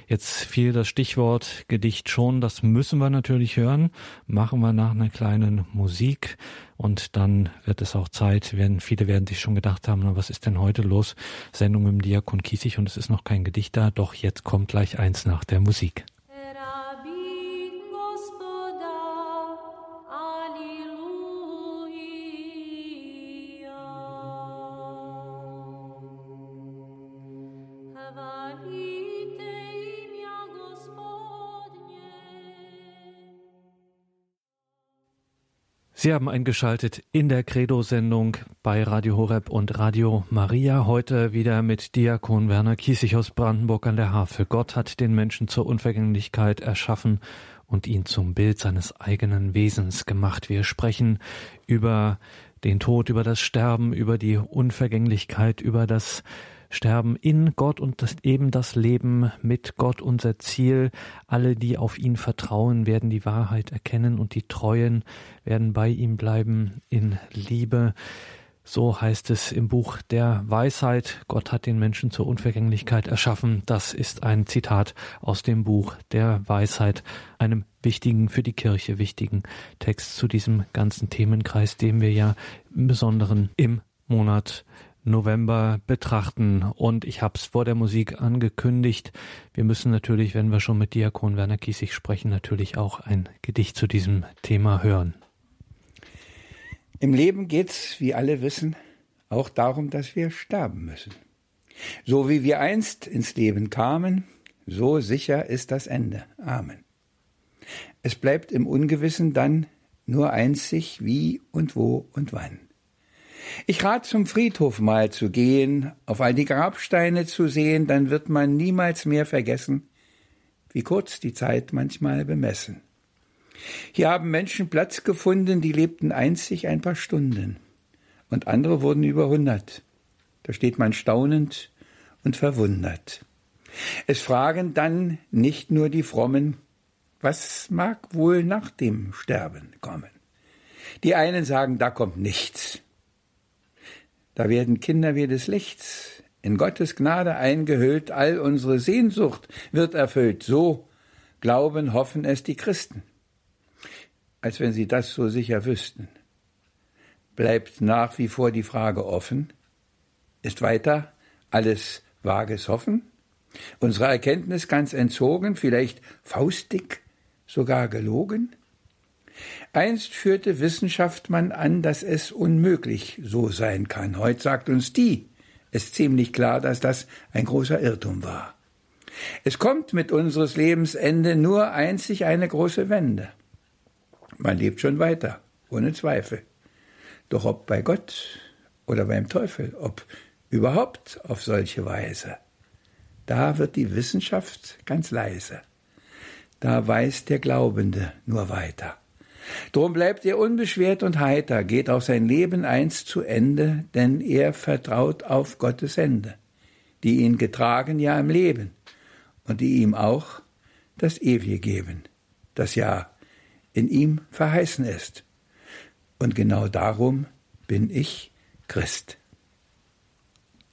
Jetzt fiel das Stichwort Gedicht schon, das müssen wir natürlich hören. Machen wir nach einer kleinen Musik und dann wird es auch Zeit, werden, viele werden sich schon gedacht haben, was ist denn heute los? Sendung dem Diakon Kiesig und es ist noch kein Gedicht da, doch jetzt kommt gleich eins nach der Musik. Sie haben eingeschaltet in der Credo-Sendung bei Radio Horeb und Radio Maria. Heute wieder mit Diakon Werner Kiesig aus Brandenburg an der Havel. Gott hat den Menschen zur Unvergänglichkeit erschaffen und ihn zum Bild seines eigenen Wesens gemacht. Wir sprechen über den Tod, über das Sterben, über die Unvergänglichkeit, über das sterben in Gott und das, eben das Leben mit Gott unser Ziel. Alle, die auf ihn vertrauen, werden die Wahrheit erkennen und die Treuen werden bei ihm bleiben in Liebe. So heißt es im Buch der Weisheit. Gott hat den Menschen zur Unvergänglichkeit erschaffen. Das ist ein Zitat aus dem Buch der Weisheit, einem wichtigen, für die Kirche wichtigen Text zu diesem ganzen Themenkreis, den wir ja im Besonderen im Monat November betrachten. Und ich habe es vor der Musik angekündigt. Wir müssen natürlich, wenn wir schon mit Diakon Werner Kiesig sprechen, natürlich auch ein Gedicht zu diesem Thema hören. Im Leben geht's, wie alle wissen, auch darum, dass wir sterben müssen. So wie wir einst ins Leben kamen, so sicher ist das Ende. Amen. Es bleibt im Ungewissen dann nur einzig wie und wo und wann. Ich rat zum Friedhof mal zu gehen, auf all die Grabsteine zu sehen, dann wird man niemals mehr vergessen, wie kurz die Zeit manchmal bemessen. Hier haben Menschen Platz gefunden, die lebten einzig ein paar Stunden, und andere wurden über hundert. Da steht man staunend und verwundert. Es fragen dann nicht nur die Frommen, was mag wohl nach dem Sterben kommen? Die einen sagen, da kommt nichts. Da werden Kinder wie des Lichts, in Gottes Gnade eingehüllt, all unsere Sehnsucht wird erfüllt. So glauben, hoffen es die Christen. Als wenn sie das so sicher wüssten. Bleibt nach wie vor die Frage offen, ist weiter alles vages Hoffen? Unsere Erkenntnis ganz entzogen, vielleicht faustig, sogar gelogen? Einst führte Wissenschaft man an, dass es unmöglich so sein kann. Heute sagt uns die es ziemlich klar, dass das ein großer Irrtum war. Es kommt mit unseres Lebensende nur einzig eine große Wende. Man lebt schon weiter, ohne Zweifel. Doch ob bei Gott oder beim Teufel, ob überhaupt auf solche Weise, da wird die Wissenschaft ganz leise. Da weiß der Glaubende nur weiter. Drum bleibt er unbeschwert und heiter, geht auch sein Leben einst zu Ende, denn er vertraut auf Gottes Hände, die ihn getragen ja im Leben und die ihm auch das Ewige geben, das ja in ihm verheißen ist. Und genau darum bin ich Christ.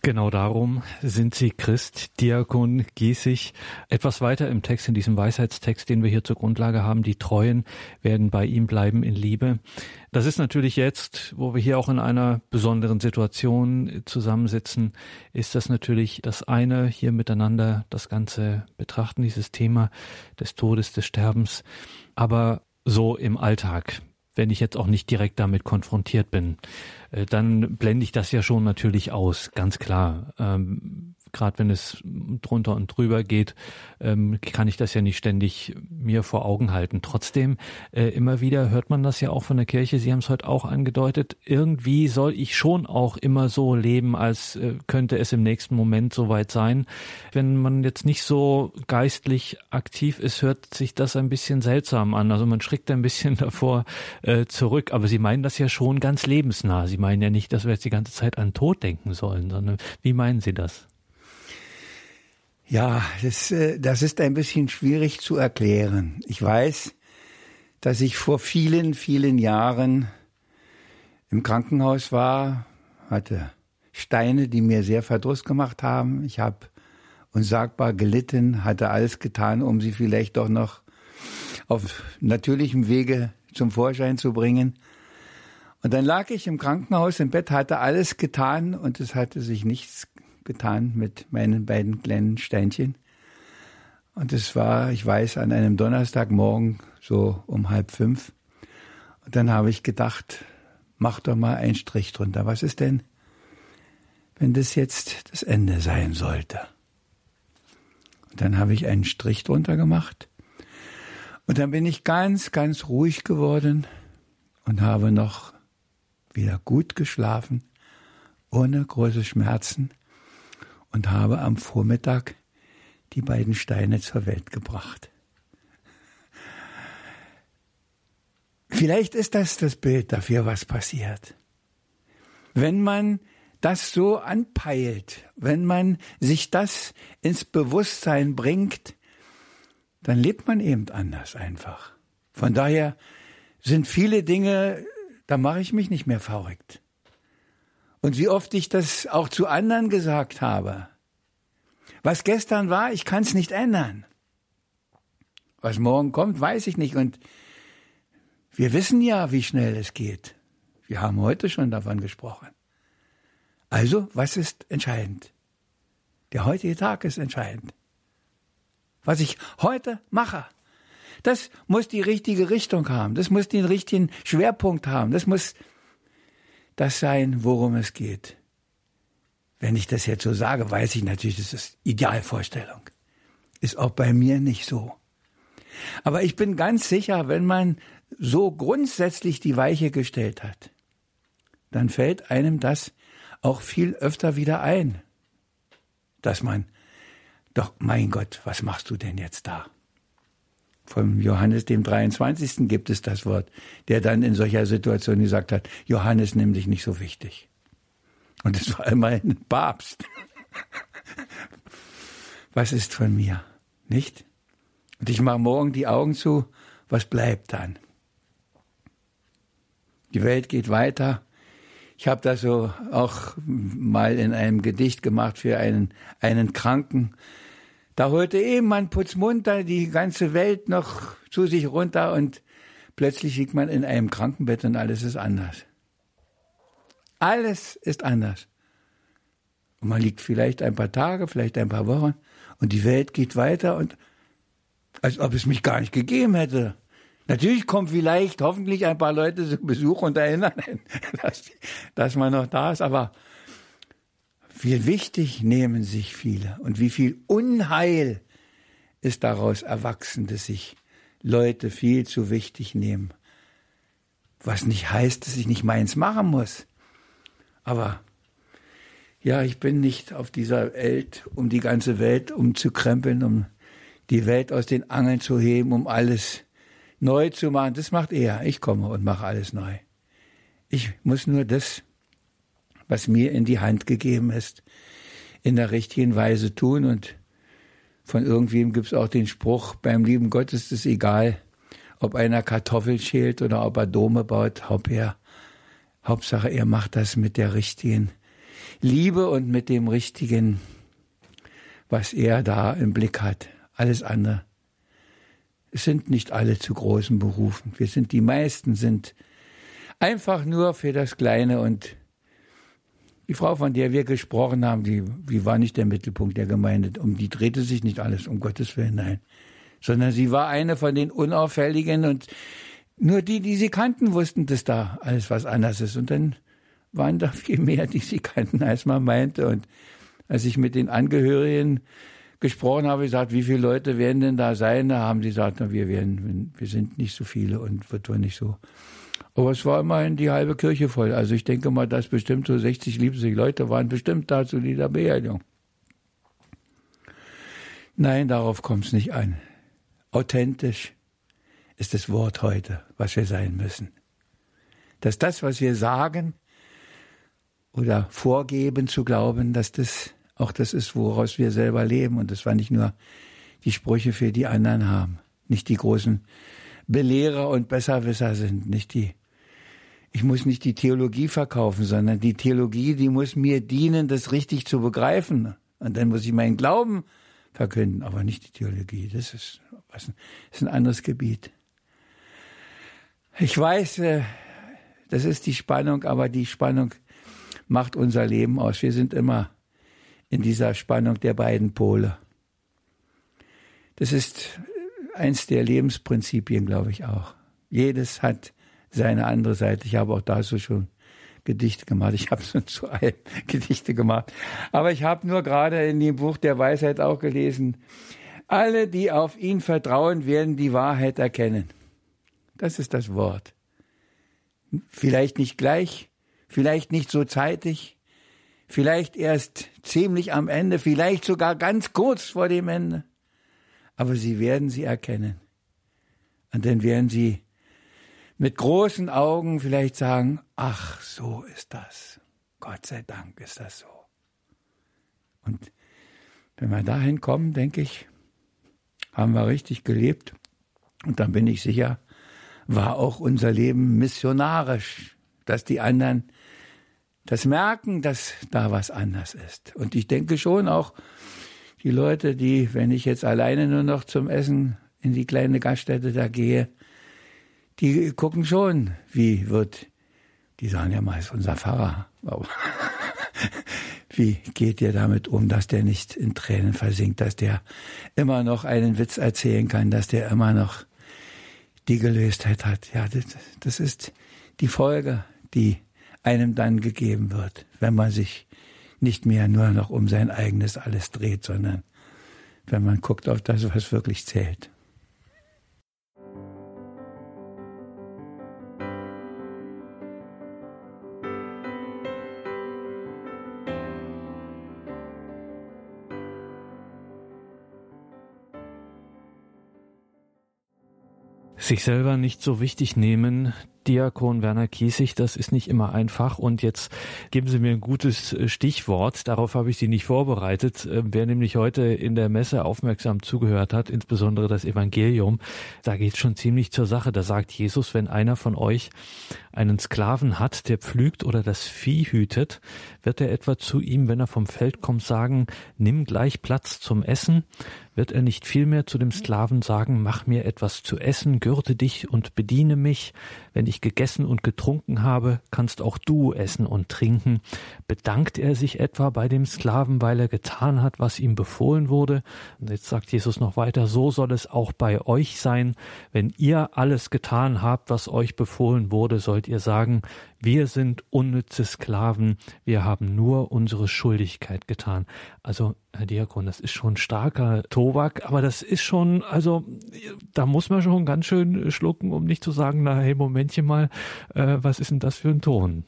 Genau darum sind Sie Christ, Diakon Giesig. Etwas weiter im Text, in diesem Weisheitstext, den wir hier zur Grundlage haben, die Treuen werden bei ihm bleiben in Liebe. Das ist natürlich jetzt, wo wir hier auch in einer besonderen Situation zusammensitzen, ist das natürlich das eine, hier miteinander das Ganze betrachten, dieses Thema des Todes, des Sterbens. Aber so im Alltag, wenn ich jetzt auch nicht direkt damit konfrontiert bin, äh, dann blende ich das ja schon natürlich aus, ganz klar. Ähm, gerade wenn es drunter und drüber geht, ähm, kann ich das ja nicht ständig mir vor Augen halten. Trotzdem, äh, immer wieder hört man das ja auch von der Kirche, Sie haben es heute auch angedeutet, irgendwie soll ich schon auch immer so leben, als äh, könnte es im nächsten Moment soweit sein. Wenn man jetzt nicht so geistlich aktiv ist, hört sich das ein bisschen seltsam an. Also man schreckt ein bisschen <laughs> davor äh, zurück. Aber Sie meinen das ja schon ganz lebensnah. Sie meinen ja nicht, dass wir jetzt die ganze Zeit an Tod denken sollen, sondern wie meinen Sie das? Ja, das, äh, das ist ein bisschen schwierig zu erklären. Ich weiß, dass ich vor vielen, vielen Jahren im Krankenhaus war, hatte Steine, die mir sehr Verdruss gemacht haben. Ich habe unsagbar gelitten, hatte alles getan, um sie vielleicht doch noch auf natürlichem Wege zum Vorschein zu bringen. Und dann lag ich im Krankenhaus im Bett, hatte alles getan und es hatte sich nichts getan mit meinen beiden kleinen Steinchen. Und es war, ich weiß, an einem Donnerstagmorgen so um halb fünf. Und dann habe ich gedacht, mach doch mal einen Strich drunter. Was ist denn, wenn das jetzt das Ende sein sollte? Und dann habe ich einen Strich drunter gemacht. Und dann bin ich ganz, ganz ruhig geworden und habe noch wieder gut geschlafen, ohne große Schmerzen und habe am Vormittag die beiden Steine zur Welt gebracht. Vielleicht ist das das Bild dafür, was passiert. Wenn man das so anpeilt, wenn man sich das ins Bewusstsein bringt, dann lebt man eben anders einfach. Von daher sind viele Dinge, da mache ich mich nicht mehr verrückt. Und wie oft ich das auch zu anderen gesagt habe. Was gestern war, ich kann es nicht ändern. Was morgen kommt, weiß ich nicht. Und wir wissen ja, wie schnell es geht. Wir haben heute schon davon gesprochen. Also, was ist entscheidend? Der heutige Tag ist entscheidend. Was ich heute mache, das muss die richtige Richtung haben. Das muss den richtigen Schwerpunkt haben. Das muss das sein, worum es geht. Wenn ich das jetzt so sage, weiß ich natürlich, das ist Idealvorstellung. Ist auch bei mir nicht so. Aber ich bin ganz sicher, wenn man so grundsätzlich die Weiche gestellt hat, dann fällt einem das auch viel öfter wieder ein, dass man, doch mein Gott, was machst du denn jetzt da? Vom Johannes dem 23. gibt es das Wort, der dann in solcher Situation gesagt hat, Johannes, nimm dich nicht so wichtig. Und es war immerhin ein Papst. Was ist von mir? Nicht? Und ich mache morgen die Augen zu, was bleibt dann? Die Welt geht weiter. Ich habe das so auch mal in einem Gedicht gemacht für einen, einen Kranken, da holte eben man putzmunter die ganze Welt noch zu sich runter und plötzlich liegt man in einem Krankenbett und alles ist anders. Alles ist anders. Und man liegt vielleicht ein paar Tage, vielleicht ein paar Wochen und die Welt geht weiter und als ob es mich gar nicht gegeben hätte. Natürlich kommen vielleicht hoffentlich ein paar Leute zu Besuch und erinnern, <laughs> dass, dass man noch da ist, aber wie wichtig nehmen sich viele und wie viel Unheil ist daraus erwachsen, dass sich Leute viel zu wichtig nehmen. Was nicht heißt, dass ich nicht meins machen muss. Aber ja, ich bin nicht auf dieser Welt, um die ganze Welt umzukrempeln, um die Welt aus den Angeln zu heben, um alles neu zu machen. Das macht er. Ich komme und mache alles neu. Ich muss nur das was mir in die Hand gegeben ist, in der richtigen Weise tun. Und von irgendwem gibt es auch den Spruch, beim lieben Gott ist es egal, ob einer Kartoffel schält oder ob er Dome baut, ob er, Hauptsache er macht das mit der richtigen Liebe und mit dem richtigen, was er da im Blick hat. Alles andere. Es sind nicht alle zu großen Berufen. Wir sind, die meisten sind einfach nur für das Kleine und die Frau, von der wir gesprochen haben, die, die war nicht der Mittelpunkt der Gemeinde. Um die drehte sich nicht alles, um Gottes Willen, nein. Sondern sie war eine von den Unauffälligen und nur die, die sie kannten, wussten, dass da alles was anders ist. Und dann waren da viel mehr, die sie kannten, als man meinte. Und Als ich mit den Angehörigen gesprochen habe, gesagt, wie viele Leute werden denn da sein? Da haben sie gesagt, na, wir werden, wir sind nicht so viele und wird wohl nicht so. Aber es war immerhin die halbe Kirche voll. Also ich denke mal, dass bestimmt so 60, 70 Leute waren bestimmt da zu dieser Beerdigung. Nein, darauf kommt es nicht an. Authentisch ist das Wort heute, was wir sein müssen. Dass das, was wir sagen oder vorgeben zu glauben, dass das auch das ist, woraus wir selber leben. Und das war nicht nur die Sprüche für die anderen haben, nicht die großen Belehrer und Besserwisser sind, nicht die. Ich muss nicht die Theologie verkaufen, sondern die Theologie, die muss mir dienen, das richtig zu begreifen. Und dann muss ich meinen Glauben verkünden, aber nicht die Theologie. Das ist, was, ist ein anderes Gebiet. Ich weiß, äh, das ist die Spannung, aber die Spannung macht unser Leben aus. Wir sind immer in dieser Spannung der beiden Pole. Das ist eins der Lebensprinzipien, glaube ich auch. Jedes hat seine andere Seite. Ich habe auch dazu schon Gedichte gemacht. Ich habe schon zu allem <laughs> Gedichte gemacht. Aber ich habe nur gerade in dem Buch der Weisheit auch gelesen, alle, die auf ihn vertrauen, werden die Wahrheit erkennen. Das ist das Wort. Vielleicht nicht gleich, vielleicht nicht so zeitig, vielleicht erst ziemlich am Ende, vielleicht sogar ganz kurz vor dem Ende. Aber sie werden sie erkennen. Und dann werden sie mit großen Augen vielleicht sagen, ach, so ist das. Gott sei Dank ist das so. Und wenn wir dahin kommen, denke ich, haben wir richtig gelebt. Und dann bin ich sicher, war auch unser Leben missionarisch, dass die anderen das merken, dass da was anders ist. Und ich denke schon auch, die Leute, die, wenn ich jetzt alleine nur noch zum Essen in die kleine Gaststätte da gehe, die gucken schon, wie wird, die sagen ja meist unser Pfarrer. <laughs> wie geht ihr damit um, dass der nicht in Tränen versinkt, dass der immer noch einen Witz erzählen kann, dass der immer noch die Gelöstheit hat. Ja, das, das ist die Folge, die einem dann gegeben wird, wenn man sich nicht mehr nur noch um sein eigenes alles dreht, sondern wenn man guckt auf das, was wirklich zählt. Sich selber nicht so wichtig nehmen, Diakon Werner Kiesig, das ist nicht immer einfach. Und jetzt geben Sie mir ein gutes äh, Stichwort. Darauf habe ich Sie nicht vorbereitet. Äh, wer nämlich heute in der Messe aufmerksam zugehört hat, insbesondere das Evangelium, da geht es schon ziemlich zur Sache. Da sagt Jesus, wenn einer von euch einen Sklaven hat, der pflügt oder das Vieh hütet, wird er etwa zu ihm, wenn er vom Feld kommt, sagen, nimm gleich Platz zum Essen? Wird er nicht vielmehr zu dem Sklaven sagen, mach mir etwas zu essen, gürte dich und bediene mich? Wenn ich gegessen und getrunken habe, kannst auch du essen und trinken. Bedankt er sich etwa bei dem Sklaven, weil er getan hat, was ihm befohlen wurde? Und jetzt sagt Jesus noch weiter, so soll es auch bei euch sein. Wenn ihr alles getan habt, was euch befohlen wurde, sollt ihr sagen, wir sind unnütze Sklaven, wir haben nur unsere Schuldigkeit getan. Also, Herr Diakon, das ist schon starker Tobak, aber das ist schon, also, da muss man schon ganz schön schlucken, um nicht zu sagen, na, hey, Momentchen mal, äh, was ist denn das für ein Ton?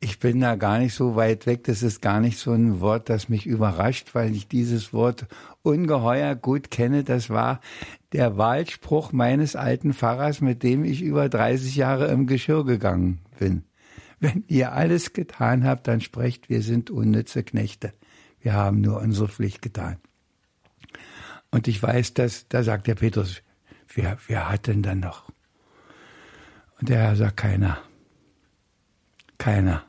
Ich bin da gar nicht so weit weg. Das ist gar nicht so ein Wort, das mich überrascht, weil ich dieses Wort ungeheuer gut kenne. Das war der Wahlspruch meines alten Pfarrers, mit dem ich über 30 Jahre im Geschirr gegangen bin. Wenn ihr alles getan habt, dann sprecht, wir sind unnütze Knechte. Wir haben nur unsere Pflicht getan. Und ich weiß, dass, da sagt der Petrus, wer, wer hat denn dann noch? Und der Herr sagt, keiner. Keiner.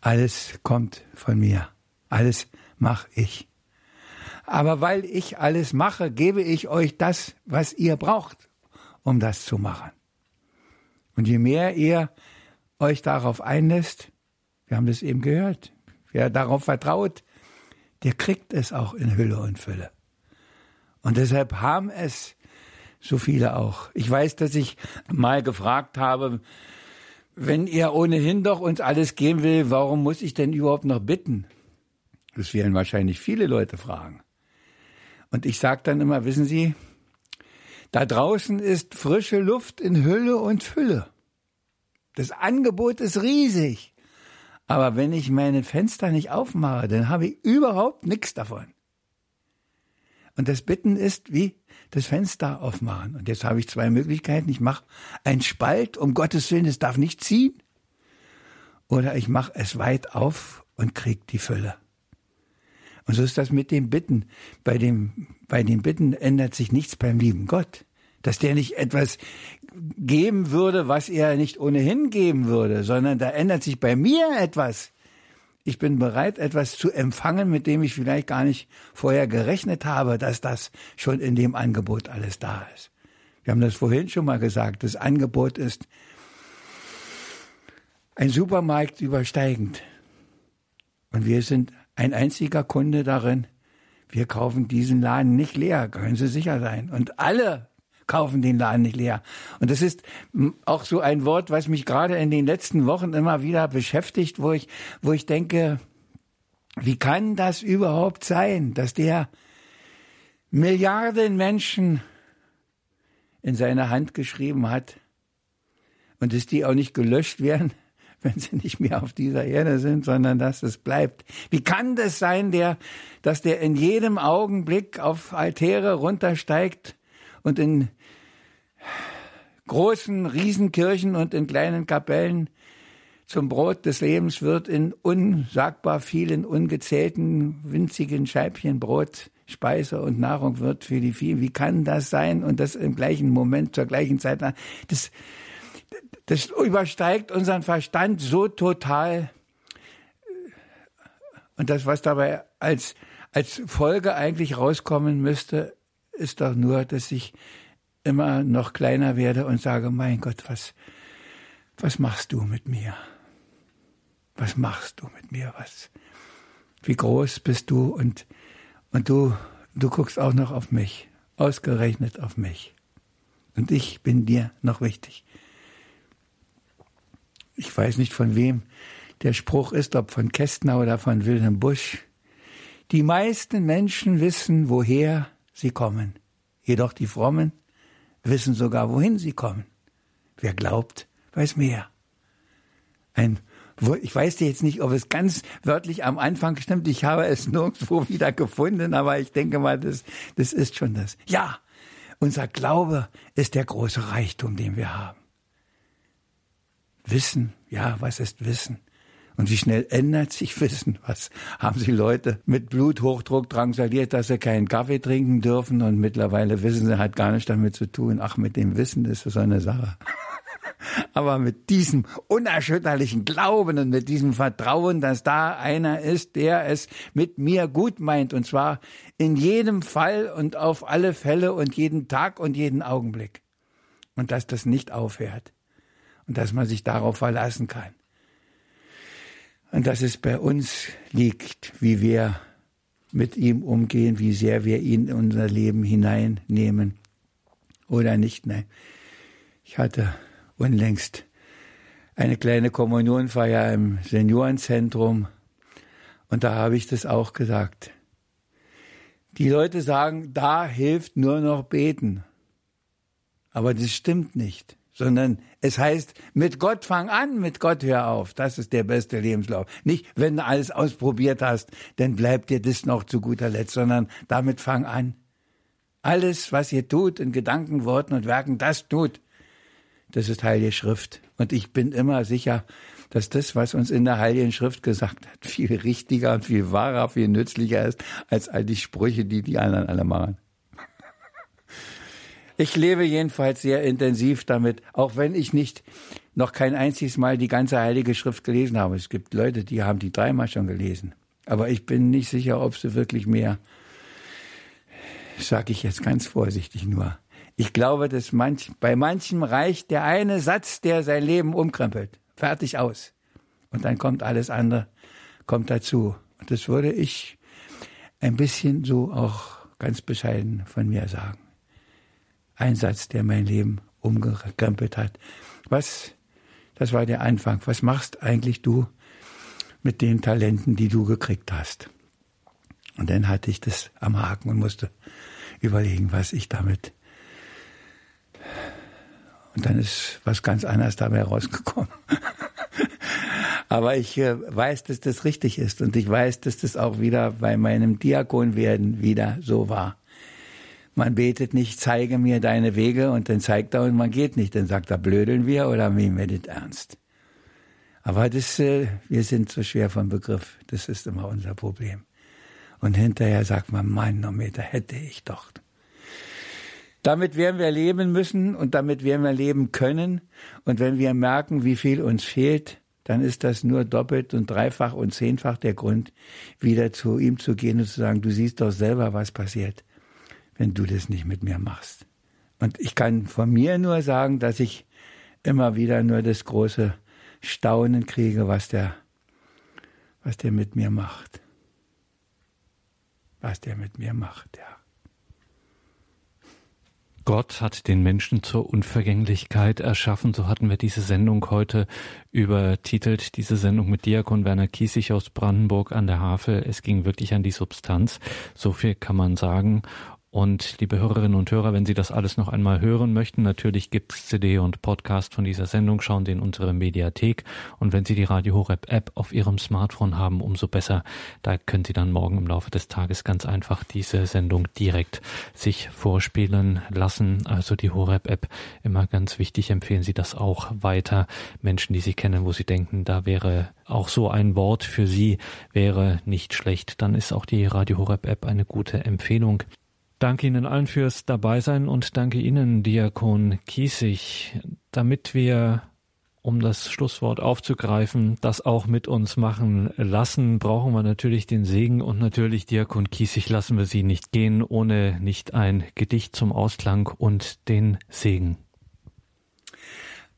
Alles kommt von mir. Alles mach ich. Aber weil ich alles mache, gebe ich euch das, was ihr braucht, um das zu machen. Und je mehr ihr euch darauf einlässt, wir haben das eben gehört, wer darauf vertraut, der kriegt es auch in Hülle und Fülle. Und deshalb haben es so viele auch. Ich weiß, dass ich mal gefragt habe, wenn ihr ohnehin doch uns alles geben will, warum muss ich denn überhaupt noch bitten? Das werden wahrscheinlich viele Leute fragen. Und ich sage dann immer, wissen Sie, da draußen ist frische Luft in Hülle und Fülle. Das Angebot ist riesig. Aber wenn ich meine Fenster nicht aufmache, dann habe ich überhaupt nichts davon. Und das Bitten ist wie das Fenster aufmachen. Und jetzt habe ich zwei Möglichkeiten. Ich mache einen Spalt, um Gottes Willen, es darf nicht ziehen. Oder ich mache es weit auf und krieg die Fülle. Und so ist das mit dem Bitten. Bei dem, bei den Bitten ändert sich nichts beim lieben Gott. Dass der nicht etwas geben würde, was er nicht ohnehin geben würde, sondern da ändert sich bei mir etwas. Ich bin bereit, etwas zu empfangen, mit dem ich vielleicht gar nicht vorher gerechnet habe, dass das schon in dem Angebot alles da ist. Wir haben das vorhin schon mal gesagt. Das Angebot ist ein Supermarkt übersteigend. Und wir sind ein einziger Kunde darin. Wir kaufen diesen Laden nicht leer, können Sie sicher sein. Und alle kaufen den Laden nicht leer. Und das ist auch so ein Wort, was mich gerade in den letzten Wochen immer wieder beschäftigt, wo ich, wo ich denke, wie kann das überhaupt sein, dass der Milliarden Menschen in seine Hand geschrieben hat und dass die auch nicht gelöscht werden, <laughs> wenn sie nicht mehr auf dieser Erde sind, sondern dass es bleibt. Wie kann das sein, der, dass der in jedem Augenblick auf Altäre runtersteigt und in großen Riesenkirchen und in kleinen Kapellen zum Brot des Lebens wird in unsagbar vielen, ungezählten, winzigen Scheibchen Brot Speise und Nahrung wird für die vielen. Wie kann das sein? Und das im gleichen Moment, zur gleichen Zeit. Das, das übersteigt unseren Verstand so total. Und das, was dabei als, als Folge eigentlich rauskommen müsste, ist doch nur, dass ich immer noch kleiner werde und sage, mein Gott, was, was machst du mit mir? Was machst du mit mir? Was, wie groß bist du? Und, und du, du guckst auch noch auf mich, ausgerechnet auf mich. Und ich bin dir noch wichtig. Ich weiß nicht von wem der Spruch ist, ob von Kästner oder von Wilhelm Busch. Die meisten Menschen wissen, woher sie kommen. Jedoch die Frommen wissen sogar, wohin sie kommen. Wer glaubt, weiß mehr. Ein, ich weiß jetzt nicht, ob es ganz wörtlich am Anfang stimmt. Ich habe es nirgendwo <laughs> wieder gefunden, aber ich denke mal, das, das ist schon das. Ja, unser Glaube ist der große Reichtum, den wir haben. Wissen, ja, was ist Wissen? Und wie schnell ändert sich Wissen? Was haben Sie Leute mit Bluthochdruck drangsaliert, dass sie keinen Kaffee trinken dürfen und mittlerweile wissen sie halt gar nicht damit zu tun. Ach, mit dem Wissen ist so eine Sache. <laughs> Aber mit diesem unerschütterlichen Glauben und mit diesem Vertrauen, dass da einer ist, der es mit mir gut meint, und zwar in jedem Fall und auf alle Fälle und jeden Tag und jeden Augenblick. Und dass das nicht aufhört. Und dass man sich darauf verlassen kann und dass es bei uns liegt, wie wir mit ihm umgehen, wie sehr wir ihn in unser Leben hineinnehmen oder nicht. Nein. Ich hatte unlängst eine kleine Kommunionfeier im Seniorenzentrum und da habe ich das auch gesagt. Die Leute sagen, da hilft nur noch beten. Aber das stimmt nicht sondern es heißt, mit Gott fang an, mit Gott hör auf. Das ist der beste Lebenslauf. Nicht, wenn du alles ausprobiert hast, dann bleibt dir das noch zu guter Letzt, sondern damit fang an. Alles, was ihr tut in Gedanken, Worten und Werken, das tut. Das ist Heilige Schrift. Und ich bin immer sicher, dass das, was uns in der Heiligen Schrift gesagt hat, viel richtiger und viel wahrer, viel nützlicher ist, als all die Sprüche, die die anderen alle machen. Ich lebe jedenfalls sehr intensiv damit, auch wenn ich nicht noch kein einziges Mal die ganze Heilige Schrift gelesen habe. Es gibt Leute, die haben die dreimal schon gelesen. Aber ich bin nicht sicher, ob sie wirklich mehr, sage ich jetzt ganz vorsichtig nur. Ich glaube, dass manch, bei manchem reicht der eine Satz, der sein Leben umkrempelt. Fertig aus. Und dann kommt alles andere, kommt dazu. Und das würde ich ein bisschen so auch ganz bescheiden von mir sagen. Einsatz, der mein Leben umgekrempelt hat. Was, das war der Anfang. Was machst eigentlich du mit den Talenten, die du gekriegt hast? Und dann hatte ich das am Haken und musste überlegen, was ich damit. Und dann ist was ganz anderes dabei rausgekommen. <laughs> Aber ich äh, weiß, dass das richtig ist und ich weiß, dass das auch wieder bei meinem Diakonwerden wieder so war. Man betet nicht, zeige mir deine Wege und dann zeigt er und man geht nicht. Dann sagt er, blödeln wir oder nehmen wir das ernst? Aber das, äh, wir sind so schwer vom Begriff. Das ist immer unser Problem. Und hinterher sagt man, Manometer hätte ich doch. Damit werden wir leben müssen und damit werden wir leben können. Und wenn wir merken, wie viel uns fehlt, dann ist das nur doppelt und dreifach und zehnfach der Grund, wieder zu ihm zu gehen und zu sagen, du siehst doch selber, was passiert, wenn du das nicht mit mir machst. Und ich kann von mir nur sagen, dass ich immer wieder nur das große Staunen kriege, was der, was der mit mir macht was der mit mir macht, ja. Gott hat den Menschen zur Unvergänglichkeit erschaffen. So hatten wir diese Sendung heute übertitelt, diese Sendung mit Diakon Werner Kiesig aus Brandenburg an der Havel. Es ging wirklich an die Substanz. So viel kann man sagen. Und liebe Hörerinnen und Hörer, wenn Sie das alles noch einmal hören möchten, natürlich gibt es CD und Podcast von dieser Sendung, schauen Sie in unsere Mediathek. Und wenn Sie die Radio Horeb App auf Ihrem Smartphone haben, umso besser. Da können Sie dann morgen im Laufe des Tages ganz einfach diese Sendung direkt sich vorspielen lassen. Also die Horeb App immer ganz wichtig. Empfehlen Sie das auch weiter. Menschen, die Sie kennen, wo Sie denken, da wäre auch so ein Wort für Sie wäre nicht schlecht. Dann ist auch die Radio Horeb App eine gute Empfehlung. Danke Ihnen allen fürs Dabeisein und danke Ihnen, Diakon Kiesig, damit wir um das Schlusswort aufzugreifen, das auch mit uns machen lassen, brauchen wir natürlich den Segen und natürlich, Diakon Kiesig, lassen wir Sie nicht gehen, ohne nicht ein Gedicht zum Ausklang und den Segen.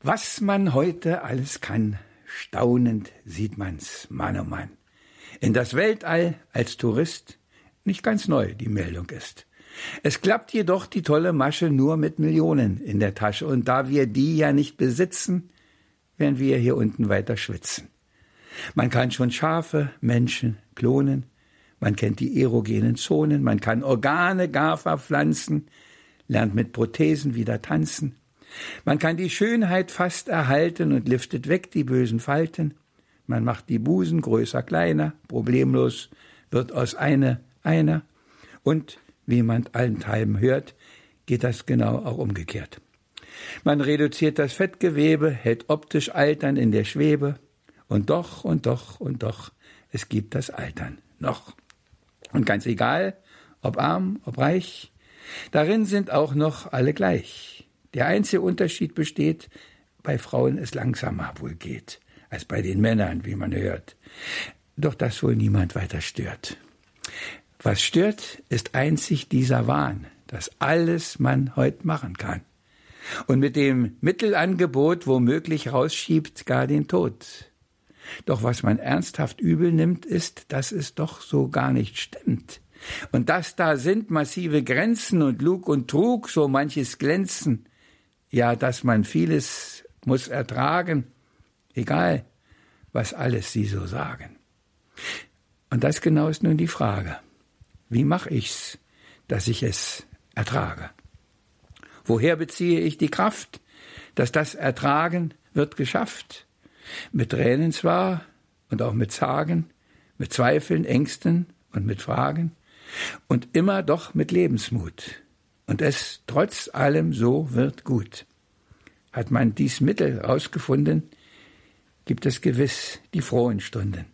Was man heute alles kann, staunend sieht man's, Mann oh Mann. In das Weltall als Tourist nicht ganz neu die Meldung ist. Es klappt jedoch die tolle Masche nur mit Millionen in der Tasche, und da wir die ja nicht besitzen, werden wir hier unten weiter schwitzen. Man kann schon Schafe, Menschen klonen, man kennt die erogenen Zonen, man kann Organe gar verpflanzen, lernt mit Prothesen wieder tanzen. Man kann die Schönheit fast erhalten und liftet weg die bösen Falten. Man macht die Busen größer, kleiner, problemlos wird aus eine einer. Und wie man allenthalben hört, geht das genau auch umgekehrt. Man reduziert das Fettgewebe, hält optisch Altern in der Schwebe. Und doch und doch und doch, es gibt das Altern noch. Und ganz egal, ob arm, ob reich, darin sind auch noch alle gleich. Der einzige Unterschied besteht, bei Frauen es langsamer wohl geht, als bei den Männern, wie man hört. Doch das wohl niemand weiter stört. Was stört, ist einzig dieser Wahn, dass alles man heute machen kann. Und mit dem Mittelangebot womöglich rausschiebt gar den Tod. Doch was man ernsthaft übel nimmt, ist, dass es doch so gar nicht stimmt. Und dass da sind massive Grenzen und Lug und Trug, so manches Glänzen. Ja, dass man vieles muss ertragen, egal, was alles sie so sagen. Und das genau ist nun die Frage. Wie mache ich's, dass ich es ertrage? Woher beziehe ich die Kraft, dass das Ertragen wird geschafft? Mit Tränen zwar und auch mit Zagen, mit Zweifeln, Ängsten und mit Fragen und immer doch mit Lebensmut. Und es trotz allem so wird gut. Hat man dies Mittel rausgefunden, gibt es gewiss die frohen Stunden,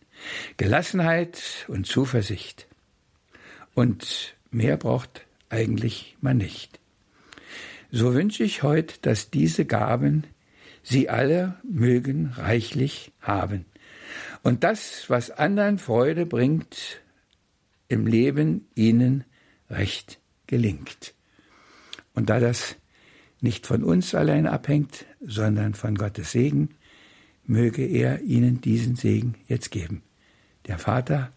Gelassenheit und Zuversicht. Und mehr braucht eigentlich man nicht. So wünsche ich heute, dass diese Gaben Sie alle mögen reichlich haben. Und das, was anderen Freude bringt, im Leben ihnen recht gelingt. Und da das nicht von uns allein abhängt, sondern von Gottes Segen, möge er ihnen diesen Segen jetzt geben. Der Vater,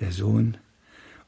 der Sohn